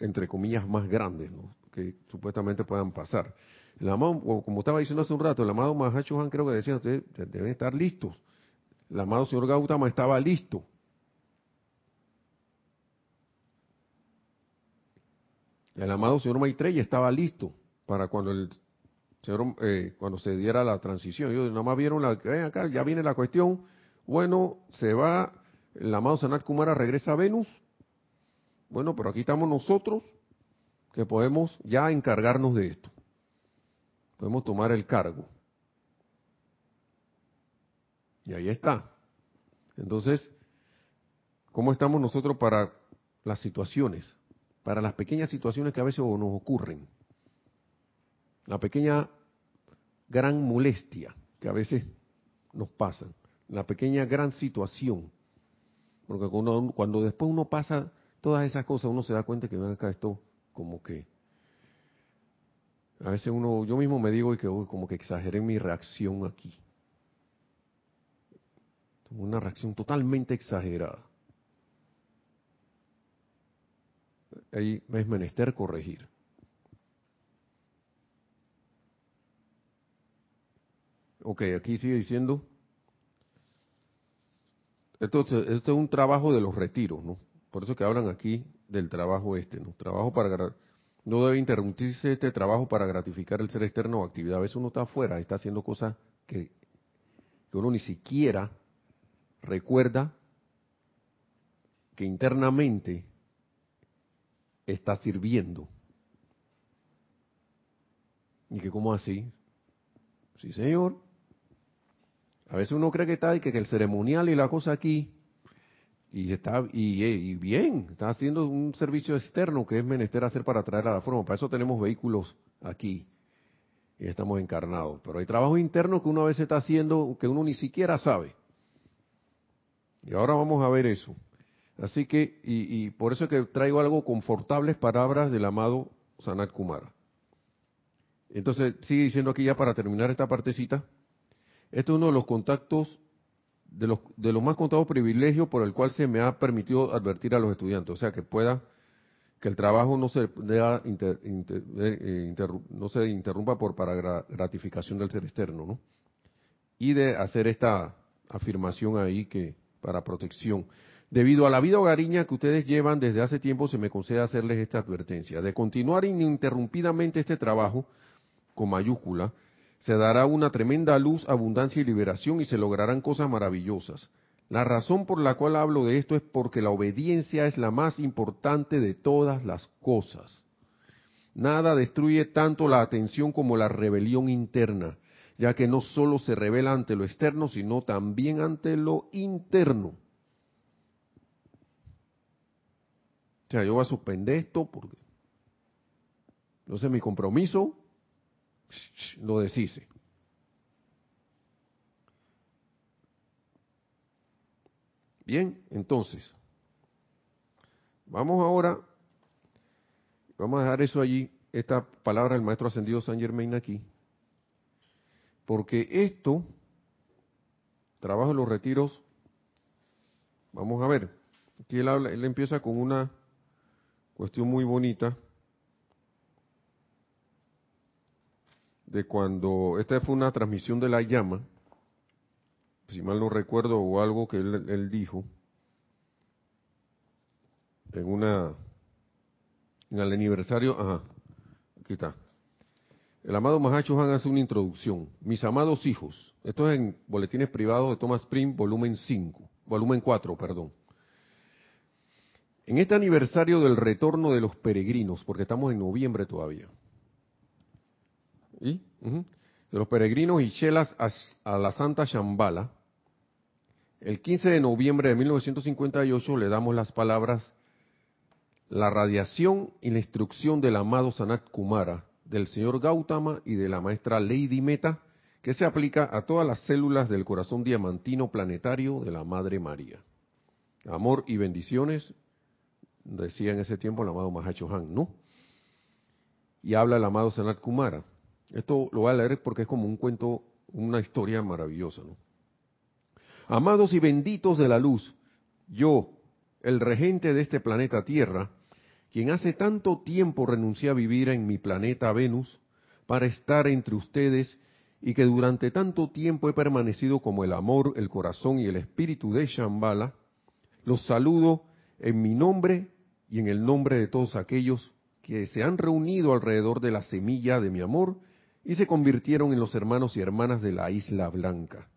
A: entre comillas más grandes, que supuestamente puedan pasar. El amado, como estaba diciendo hace un rato, el amado Mahacho Han creo que decía, ustedes deben estar listos. El amado señor Gautama estaba listo. El amado señor Maitreya estaba listo para cuando el señor, eh, cuando se diera la transición. Ellos nada más vieron la, ven acá, ya viene la cuestión. Bueno, se va el amado Sanat Kumara regresa a Venus. Bueno, pero aquí estamos nosotros que podemos ya encargarnos de esto. Podemos tomar el cargo. Y ahí está. Entonces, ¿cómo estamos nosotros para las situaciones? Para las pequeñas situaciones que a veces nos ocurren. La pequeña gran molestia que a veces nos pasan. La pequeña gran situación porque cuando, después uno pasa todas esas cosas, uno se da cuenta que ven acá esto como que a veces uno, yo mismo me digo y que como que exageré mi reacción aquí. Una reacción totalmente exagerada. Ahí es menester corregir. Ok, aquí sigue diciendo esto, es un trabajo de los retiros, ¿no? Por eso que hablan aquí del trabajo este, ¿no? Trabajo para no debe interrumpirse este trabajo para gratificar el ser externo o actividad. A veces uno está afuera, está haciendo cosas que, que uno ni siquiera recuerda que internamente está sirviendo. Y que como así, sí señor, a veces uno cree que está y que, el ceremonial y la cosa aquí y está y, bien, está haciendo un servicio externo que es menester hacer para traer a la forma. Para eso tenemos vehículos aquí y estamos encarnados. Pero hay trabajo interno que uno a veces está haciendo que uno ni siquiera sabe. Y ahora vamos a ver eso. Así que, y, y por eso es que traigo algo confortables palabras del amado Sanat Kumara. Entonces, sigue diciendo aquí ya para terminar esta partecita. Este es uno de los contactos, de los, de los más contados privilegios por el cual se me ha permitido advertir a los estudiantes. O sea, que pueda, que el trabajo no se, eh, no se interrumpa por para gratificación del ser externo, ¿no? Y de hacer esta afirmación ahí que para protección. Debido a la vida hogareña que ustedes llevan desde hace tiempo, se me concede hacerles esta advertencia. De continuar ininterrumpidamente este trabajo, con mayúscula, se dará una tremenda luz, abundancia y liberación y se lograrán cosas maravillosas. La razón por la cual hablo de esto es porque la obediencia es la más importante de todas las cosas. Nada destruye tanto la atención como la rebelión interna. ya que no solo se revela ante lo externo, sino también ante lo interno. O sea, yo voy a suspender esto porque entonces mi compromiso lo deshice. Bien, entonces, vamos ahora, vamos a dejar eso allí, esta palabra del maestro ascendido San Germain aquí, porque esto, trabajo en los retiros, vamos a ver, aquí él, habla, él empieza con una cuestión muy bonita de cuando, esta fue una transmisión de la llama, si mal no recuerdo, o algo que él, dijo, en una, en el aniversario, ajá, aquí está. El amado Mahacho Han hace una introducción. Mis amados hijos, esto es en Boletines Privados de Thomas Prim, volumen 5, volumen 4, perdón. En este aniversario del retorno de los peregrinos, porque estamos en noviembre todavía, de los peregrinos y chelas a, la Santa Shambhala, el 15 de noviembre de 1958 le damos las palabras la radiación y la instrucción del amado Sanat Kumara, del señor Gautama y de la maestra Lady Meta, que se aplica a todas las células del corazón diamantino planetario de la Madre María. Amor y bendiciones, decía en ese tiempo el amado Mahacho Han, ¿no? Y habla el amado Sanat Kumara. Esto lo voy a leer porque es como un cuento, una historia maravillosa, ¿no? Amados y benditos de la luz, yo, el regente de este planeta Tierra, quien hace tanto tiempo renuncié a vivir en mi planeta Venus para estar entre ustedes y que durante tanto tiempo he permanecido como el amor, el corazón y el espíritu de Shambhala, los saludo en mi nombre y en el nombre de todos aquellos que se han reunido alrededor de la semilla de mi amor y se convirtieron en los hermanos y hermanas de la Isla Blanca,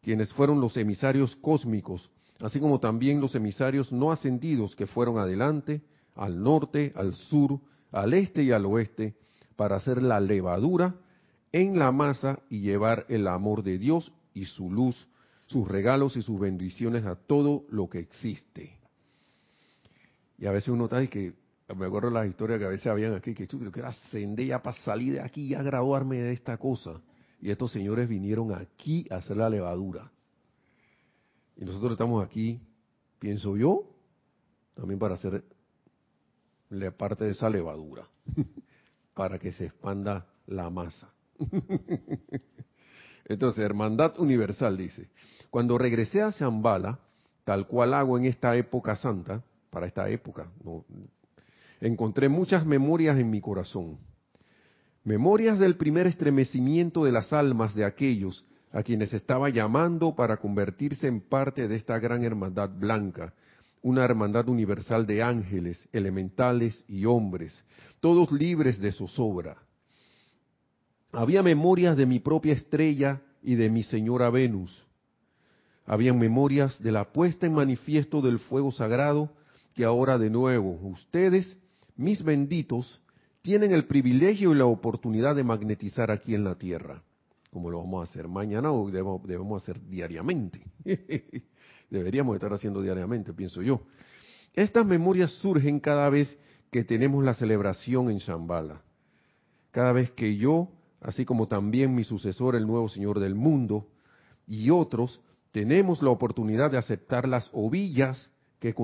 A: quienes fueron los emisarios cósmicos, así como también los emisarios no ascendidos que fueron adelante, al norte, al sur, al este y al oeste, para hacer la levadura en la masa y llevar el amor de Dios y su luz, sus regalos y sus bendiciones a todo lo que existe. Y a veces uno está y que me acuerdo las historias que a veces habían aquí, que yo que era ascender ya para salir de aquí y a graduarme de esta cosa. Y estos señores vinieron aquí a hacer la levadura. Y nosotros estamos aquí, pienso yo, también para hacer la parte de esa levadura, para que se expanda la masa. Entonces, Hermandad Universal dice, cuando regresé a Zambala, tal cual hago en esta época santa, para esta época, no, encontré muchas memorias en mi corazón. Memorias del primer estremecimiento de las almas de aquellos a quienes estaba llamando para convertirse en parte de esta gran hermandad blanca, una hermandad universal de ángeles, elementales y hombres, todos libres de zozobra. Había memorias de mi propia estrella y de mi señora Venus. Había memorias de la puesta en manifiesto del fuego sagrado que ahora de nuevo ustedes mis benditos, tienen el privilegio y la oportunidad de magnetizar aquí en la Tierra, como lo vamos a hacer mañana o debemos, hacer diariamente. Deberíamos estar haciendo diariamente, pienso yo. Estas memorias surgen cada vez que tenemos la celebración en Shambhala. Cada vez que yo, así como también mi sucesor, el nuevo Señor del mundo, y otros, tenemos la oportunidad de aceptar las ovillas que,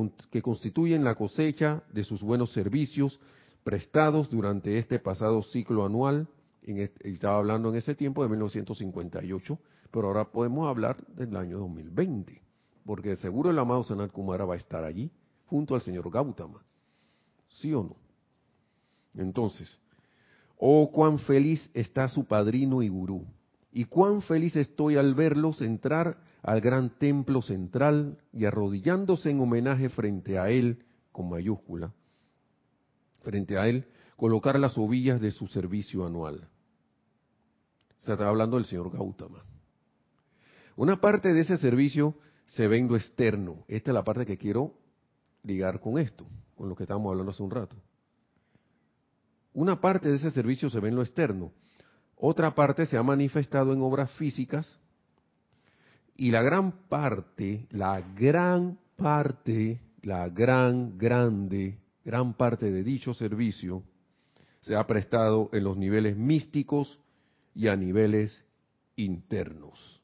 A: constituyen la cosecha de sus buenos servicios prestados durante este pasado ciclo anual, en estaba hablando en ese tiempo de 1958, pero ahora podemos hablar del año 2020, porque seguro el amado Sanat Kumara va a estar allí junto al señor Gautama. ¿Sí o no? Entonces, oh cuán feliz está su padrino y gurú, y cuán feliz estoy al verlos entrar al gran templo central y arrodillándose en homenaje frente a él, con mayúscula, frente a él, colocar las ovillas de su servicio anual. Se está hablando del señor Gautama. Una parte de ese servicio se ve en lo externo. Esta es la parte que quiero ligar con esto, con lo que estábamos hablando hace un rato. Una parte de ese servicio se ve en lo externo. Otra parte se ha manifestado en obras físicas y la gran parte, la gran parte, la gran, grande, gran parte de dicho servicio se ha prestado en los niveles místicos y a niveles internos.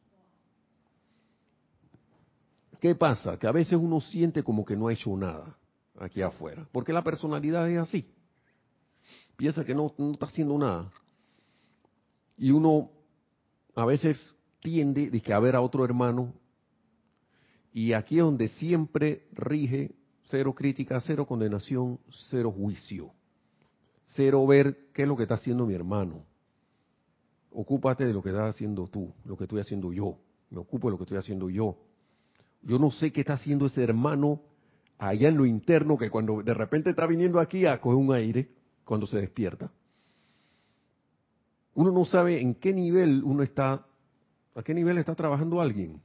A: ¿Qué pasa? Que a veces uno siente como que no ha hecho nada aquí afuera, porque la personalidad es así. Piensa que no, está haciendo nada. Y uno a veces tiende a ver a otro hermano y aquí es donde siempre rige cero crítica, cero condenación, cero juicio. Cero ver qué es lo que está haciendo mi hermano. Ocúpate de lo que estás haciendo tú, lo que estoy haciendo yo. Me ocupo de lo que estoy haciendo yo. Yo no sé qué está haciendo ese hermano allá en lo interno, que cuando de repente está viniendo aquí a coger un aire, cuando se despierta. Uno no sabe en qué nivel uno está, a qué nivel está trabajando alguien.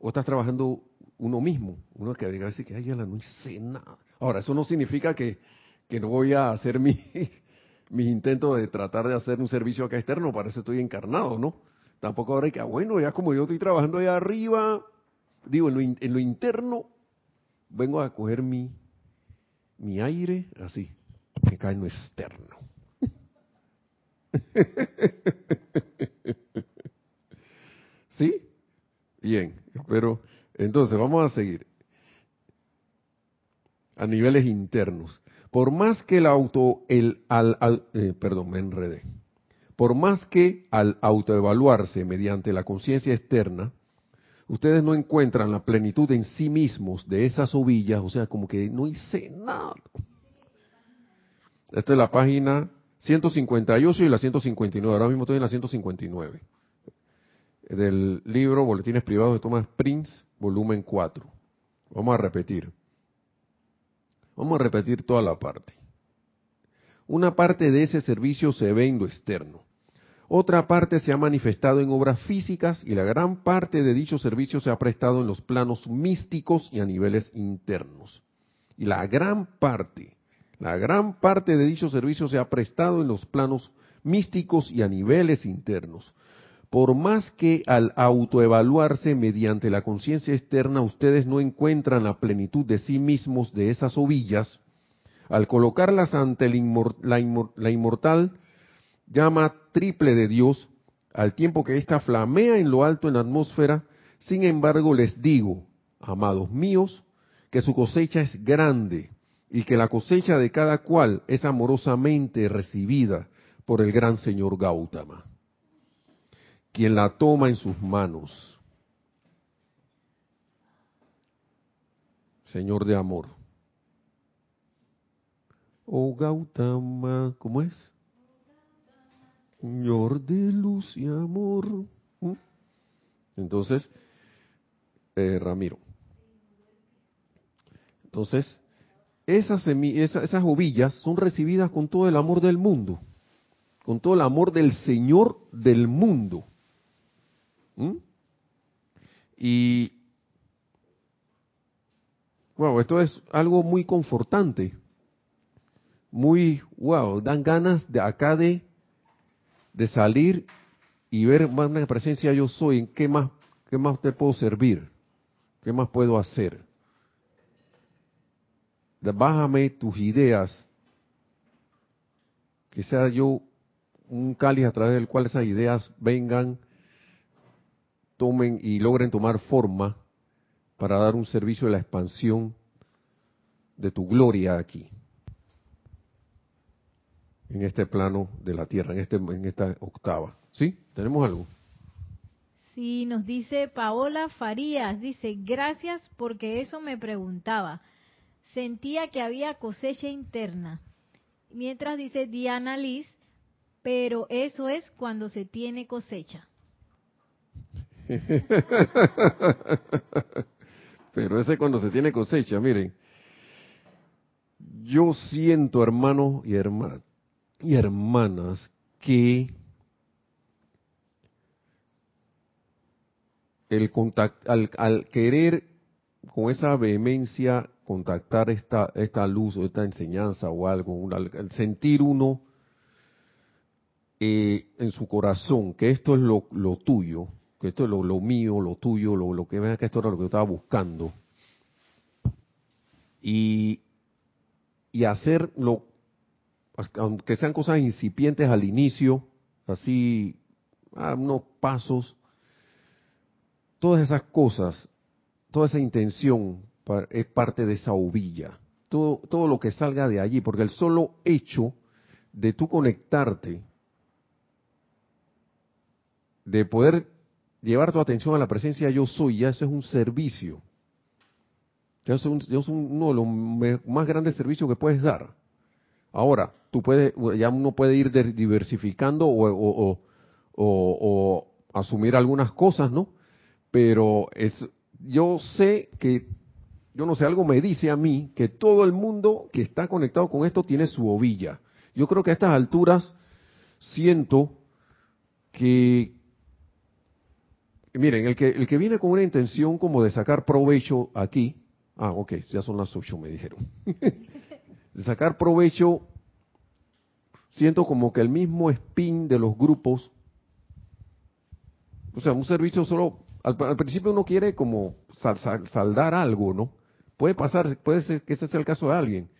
A: O estás trabajando uno mismo. Uno que diga decir que ay, ya no hice nada. Ahora, eso no significa que, que no voy a hacer mi, mis intentos de tratar de hacer un servicio acá externo, para eso estoy encarnado, ¿no? Tampoco ahora hay que, ah, bueno, ya como yo estoy trabajando allá arriba, digo, en lo, en lo interno, vengo a coger mi, mi aire así, que cae en lo externo. ¿Sí? Bien, pero entonces vamos a seguir. A niveles internos. Por más que el auto, el, al, eh, perdón, me enredé. Por más que al autoevaluarse mediante la conciencia externa, ustedes no encuentran la plenitud en sí mismos de esas ovillas, o sea, como que no hice nada. Esta es la página 158 y la 159. Ahora mismo estoy en la 159. Del libro Boletines Privados de Thomas Prince, volumen 4. Vamos a repetir. Vamos a repetir toda la parte. Una parte de ese servicio se ve en lo externo. Otra parte se ha manifestado en obras físicas y la gran parte de dicho servicio se ha prestado en los planos místicos y a niveles internos. Y la gran parte, la gran parte de dicho servicio se ha prestado en los planos místicos y a niveles internos por más que al autoevaluarse mediante la conciencia externa ustedes no encuentran la plenitud de sí mismos de esas ovillas, al colocarlas ante la, inmortal llama triple de Dios, al tiempo que ésta flamea en lo alto en la atmósfera, sin embargo les digo, amados míos, que su cosecha es grande y que la cosecha de cada cual es amorosamente recibida por el gran señor Gautama quien la toma en sus manos. Señor de amor. Oh Gautama, ¿cómo es? Señor de luz y amor. ¿Mm? Entonces, eh, Ramiro. Entonces, esas, esas, esas ovillas son recibidas con todo el amor del mundo, con todo el amor del Señor del mundo. ¿Mm? Y, wow, esto es algo muy confortante. Muy, wow, dan ganas de acá de, de salir y ver más una presencia yo soy, en qué más, qué más te puedo servir, qué más puedo hacer. Bájame tus ideas, que sea yo un cáliz a través del cual esas ideas vengan tomen y logren tomar forma para dar un servicio de la expansión de tu gloria aquí, en este plano de la tierra, en, este, en esta octava. ¿Sí? ¿Tenemos algo?
B: Sí, nos dice Paola Farías, dice, gracias porque eso me preguntaba. Sentía que había cosecha interna. Mientras dice Diana Liz, pero eso es cuando se tiene cosecha.
A: Pero ese cuando se tiene cosecha, miren. Yo siento, hermanos y, hermanas, que el al, al, querer con esa vehemencia contactar esta, esta luz o esta enseñanza o algo, al sentir uno eh, en su corazón que esto es lo, lo tuyo, esto es lo, lo mío, lo tuyo, lo, lo que vea que esto era lo que yo estaba buscando, y, y hacerlo, aunque sean cosas incipientes al inicio, así, unos pasos, todas esas cosas, toda esa intención es parte de esa ovilla. Todo, todo lo que salga de allí, porque el solo hecho de tú conectarte, de poder llevar tu atención a la presencia yo soy, ya eso es un servicio. Ya es, uno de los más grandes servicios que puedes dar. Ahora, tú puedes, ya uno puede ir diversificando o, o asumir algunas cosas, ¿no? Pero es, yo sé que yo no sé, algo me dice a mí que todo el mundo que está conectado con esto tiene su ovilla. Yo creo que a estas alturas siento que, miren, el que, el que viene con una intención como de sacar provecho aquí, ah, ok, ya son las ocho, me dijeron, de sacar provecho, siento como que el mismo spin de los grupos, o sea, un servicio solo, al, principio uno quiere como saldar algo, ¿no? Puede pasar, puede ser que ese sea el caso de alguien,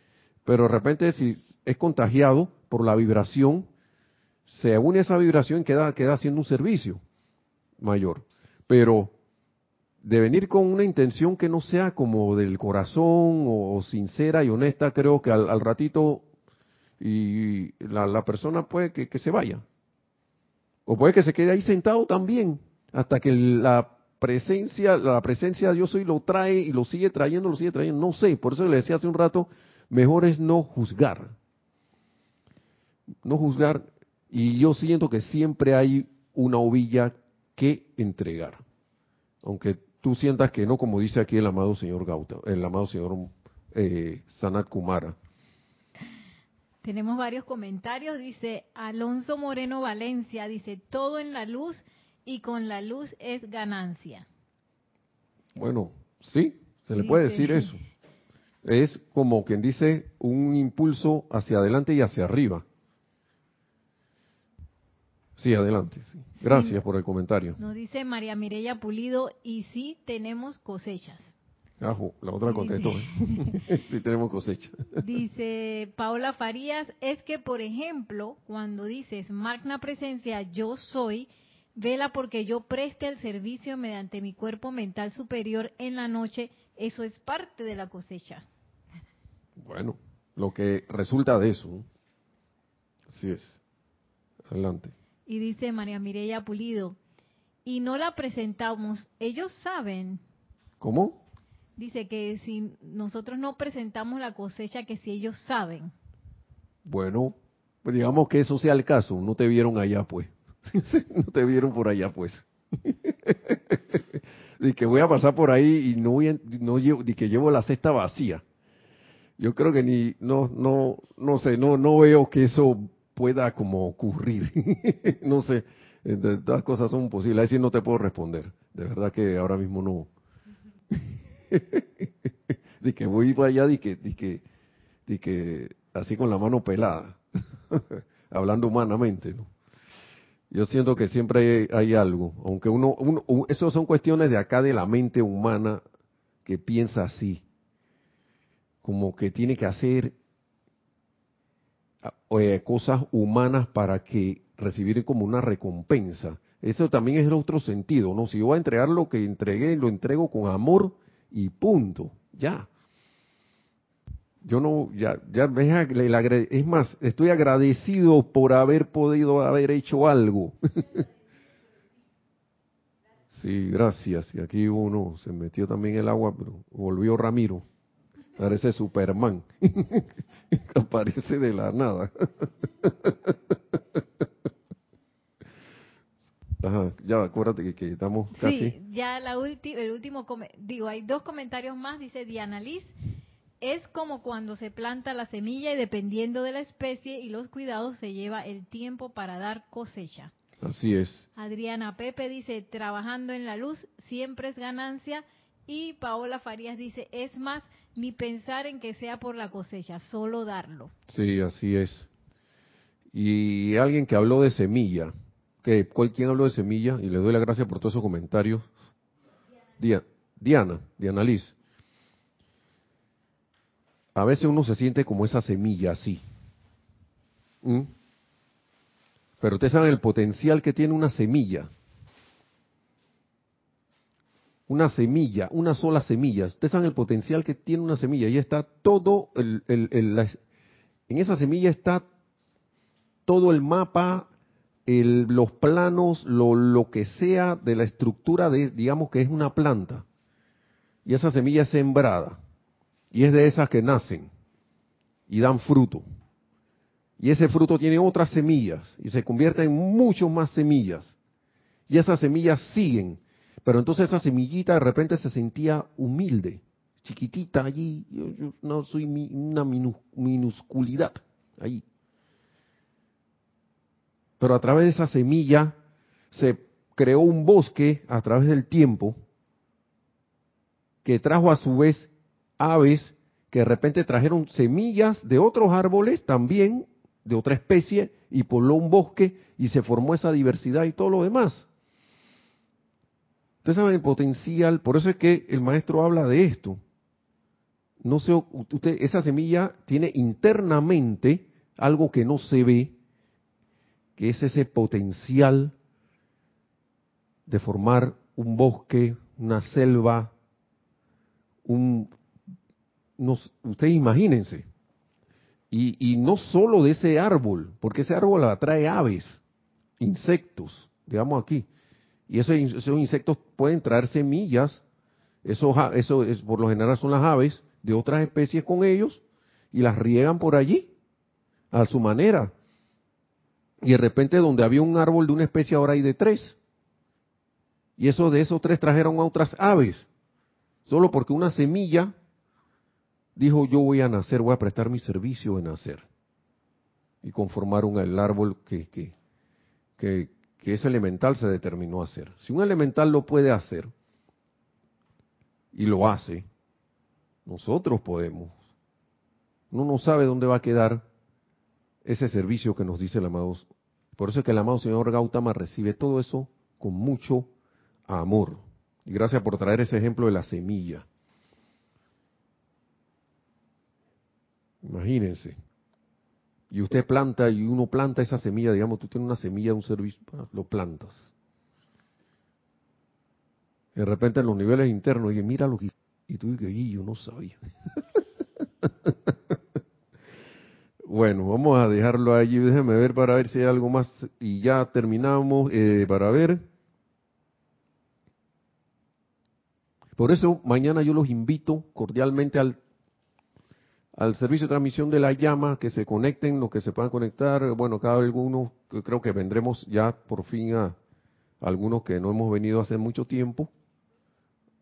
A: pero de repente si es contagiado por la vibración, se une a esa vibración y queda, queda haciendo un servicio mayor. Pero de venir con una intención que no sea como del corazón o, sincera y honesta, creo que al, ratito y la, persona puede que, que, se vaya. O puede que se quede ahí sentado también, hasta que la presencia, la presencia de Dios soy lo trae y lo sigue trayendo, lo sigue trayendo, no sé, por eso le decía hace un rato, mejor es no juzgar. No juzgar, y yo siento que siempre hay una ovilla que entregar. Aunque tú sientas que no, como dice aquí el amado señor Gauta, el amado señor eh, Sanat Kumara.
B: Tenemos varios comentarios, dice Alonso Moreno Valencia, dice, todo en la luz y con la luz es ganancia.
A: Bueno, sí, se le puede decir eso. Es como quien dice un impulso hacia adelante y hacia arriba. Sí, adelante. Gracias por el comentario.
B: Nos dice María Mireya Pulido, y sí tenemos cosechas.
A: Ajo, la otra contestó. ¿eh? sí tenemos cosechas.
B: dice Paola Farías, es que por ejemplo, cuando dices magna presencia, yo soy, Vela porque yo preste el servicio mediante mi cuerpo mental superior en la noche. Eso es parte de la cosecha.
A: Bueno, lo que resulta de eso. Así es. Adelante.
B: Y dice María Mireya Pulido, y no la presentamos, ellos saben.
A: ¿Cómo?
B: Dice que si nosotros no presentamos la cosecha, que si ellos saben.
A: Bueno, pues digamos que eso sea el caso, no te vieron allá pues. no te vieron por allá, pues. y que voy a pasar por ahí y no voy no llevo, y que llevo la cesta vacía. Yo creo que ni, no, no, no sé, no, no veo que eso pueda como ocurrir. no sé, las cosas son posibles. Ahí no te puedo responder. De verdad que ahora mismo no. de que voy para allá de que, que así con la mano pelada, hablando humanamente, ¿no? Yo siento que siempre hay, algo, aunque uno, uno, eso son cuestiones de acá de la mente humana que piensa así, como que tiene que hacer eh, cosas humanas para que recibir como una recompensa. Eso también es el otro sentido, ¿no? Si yo voy a entregar lo que entregué, lo entrego con amor y punto, ya yo no, ya, ya, es más, estoy agradecido por haber podido haber hecho algo. sí, gracias. Y aquí uno se metió también el agua, pero volvió Ramiro. Parece Superman. Aparece de la nada. Ajá, ya acuérdate que, estamos casi.
B: Sí, ya la el último, digo, hay dos comentarios más, dice Diana Liz es como cuando se planta la semilla y dependiendo de la especie y los cuidados se lleva el tiempo para dar cosecha.
A: Así es.
B: Adriana Pepe dice, trabajando en la luz siempre es ganancia. Y Paola Farías dice, es más, ni pensar en que sea por la cosecha, solo darlo.
A: Sí, así es. Y alguien que habló de semilla, que ¿quién habló de semilla? Y le doy la gracia por todos esos comentarios. Diana, Diana Liz. A veces uno se siente como esa semilla así. ¿Mm? Pero ustedes saben el potencial que tiene una semilla. Una semilla, una sola semilla. Ustedes saben el potencial que tiene una semilla. Y está todo, el, en esa semilla está todo el mapa, los planos, lo, lo, que sea de la estructura de, digamos que es una planta. Y esa semilla es sembrada. Y es de esas que nacen y dan fruto. Y ese fruto tiene otras semillas y se convierte en muchas más semillas. Y esas semillas siguen. Pero entonces esa semillita de repente se sentía humilde, chiquitita allí. Yo, no soy una minusculidad ahí. Pero a través de esa semilla se creó un bosque a través del tiempo que trajo a su vez aves que de repente trajeron semillas de otros árboles también, de otra especie, y pobló un bosque y se formó esa diversidad y todo lo demás. Ustedes saben el potencial, por eso es que el maestro habla de esto. No se, usted, esa semilla tiene internamente algo que no se ve, que es ese potencial de formar un bosque, una selva, un... ustedes imagínense. Y, y, no solo de ese árbol, porque ese árbol atrae aves, insectos, digamos aquí. Y esos, esos insectos pueden traer semillas, eso, eso es, por lo general son las aves de otras especies con ellos, y las riegan por allí, a su manera. Y de repente donde había un árbol de una especie ahora hay de tres. Y eso de esos tres trajeron a otras aves. Solo porque una semilla dijo yo voy a nacer, voy a prestar mi servicio en nacer. Y conformaron el árbol que, que, que, que ese elemental se determinó a hacer. Si un elemental lo puede hacer y lo hace, nosotros podemos. Uno no sabe dónde va a quedar ese servicio que nos dice el amado. Por eso es que el amado señor Gautama recibe todo eso con mucho amor. Y gracias por traer ese ejemplo de la semilla. Imagínense. Y usted planta y uno planta esa semilla, digamos, tú tienes una semilla un servicio, lo plantas. De repente en los niveles internos, y mira lo que... Y tú dices, y yo no sabía. Bueno, vamos a dejarlo allí. Déjeme ver para ver si hay algo más. Y ya terminamos eh, para ver. Por eso mañana yo los invito cordialmente al, al servicio de transmisión de la llama, que se conecten, los que se puedan conectar. Bueno, cada alguno, creo que vendremos ya por fin a algunos que no hemos venido hace mucho tiempo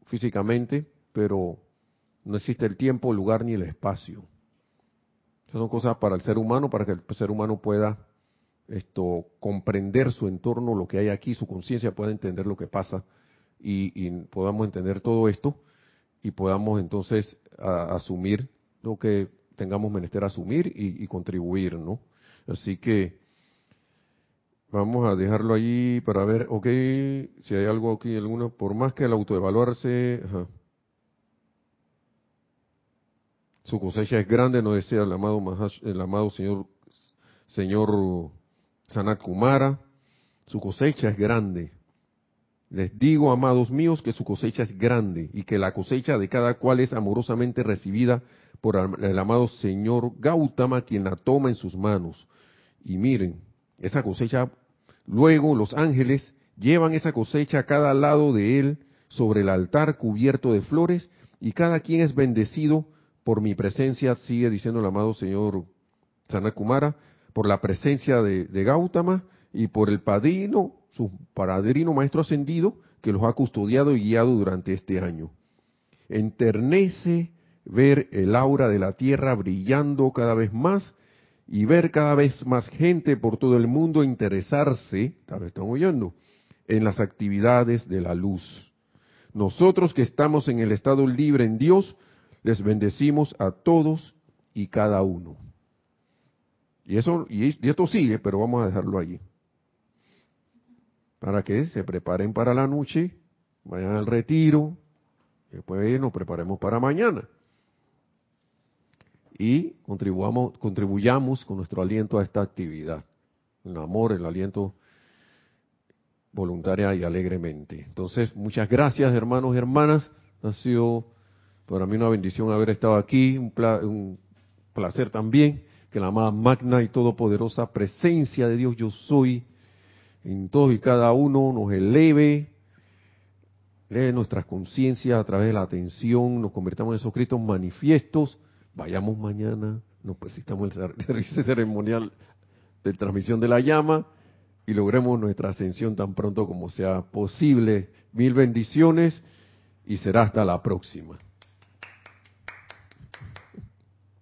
A: físicamente, pero no existe el tiempo, el lugar ni el espacio son cosas para el ser humano, para que el ser humano pueda esto comprender su entorno, lo que hay aquí, su conciencia pueda entender lo que pasa y, podamos entender todo esto y podamos entonces asumir lo que tengamos menester asumir y, contribuir, ¿no? Así que vamos a dejarlo ahí para ver, ok, si hay algo aquí, alguno, por más que el autoevaluarse. Su cosecha es grande, nos decía el amado, el amado señor, señor Sanat Kumara. Su cosecha es grande. Les digo, amados míos, que su cosecha es grande y que la cosecha de cada cual es amorosamente recibida por el amado señor Gautama, quien la toma en sus manos. Y miren, esa cosecha, luego los ángeles llevan esa cosecha a cada lado de él sobre el altar cubierto de flores y cada quien es bendecido por mi presencia, sigue diciendo el amado señor Sanakumara, por la presencia de, Gautama y por el padrino, su padrino maestro ascendido, que los ha custodiado y guiado durante este año. Enternece ver el aura de la tierra brillando cada vez más y ver cada vez más gente por todo el mundo interesarse, tal vez están oyendo, en las actividades de la luz. Nosotros que estamos en el estado libre en Dios, les bendecimos a todos y cada uno. Y eso y, esto sigue, pero vamos a dejarlo allí. Para que se preparen para la noche, vayan al retiro, después nos preparemos para mañana. Y contribuyamos, contribuyamos con nuestro aliento a esta actividad. El amor, el aliento voluntaria y alegremente. Entonces, muchas gracias hermanos y hermanas. Ha sido para mí una bendición haber estado aquí, un, placer también que la más magna y todopoderosa presencia de Dios yo soy en todos y cada uno nos eleve, eleve nuestras conciencias a través de la atención, nos convertamos en esos Cristos manifiestos, vayamos mañana, nos presentamos el servicio ceremonial de transmisión de la llama y logremos nuestra ascensión tan pronto como sea posible. Mil bendiciones y será hasta la próxima.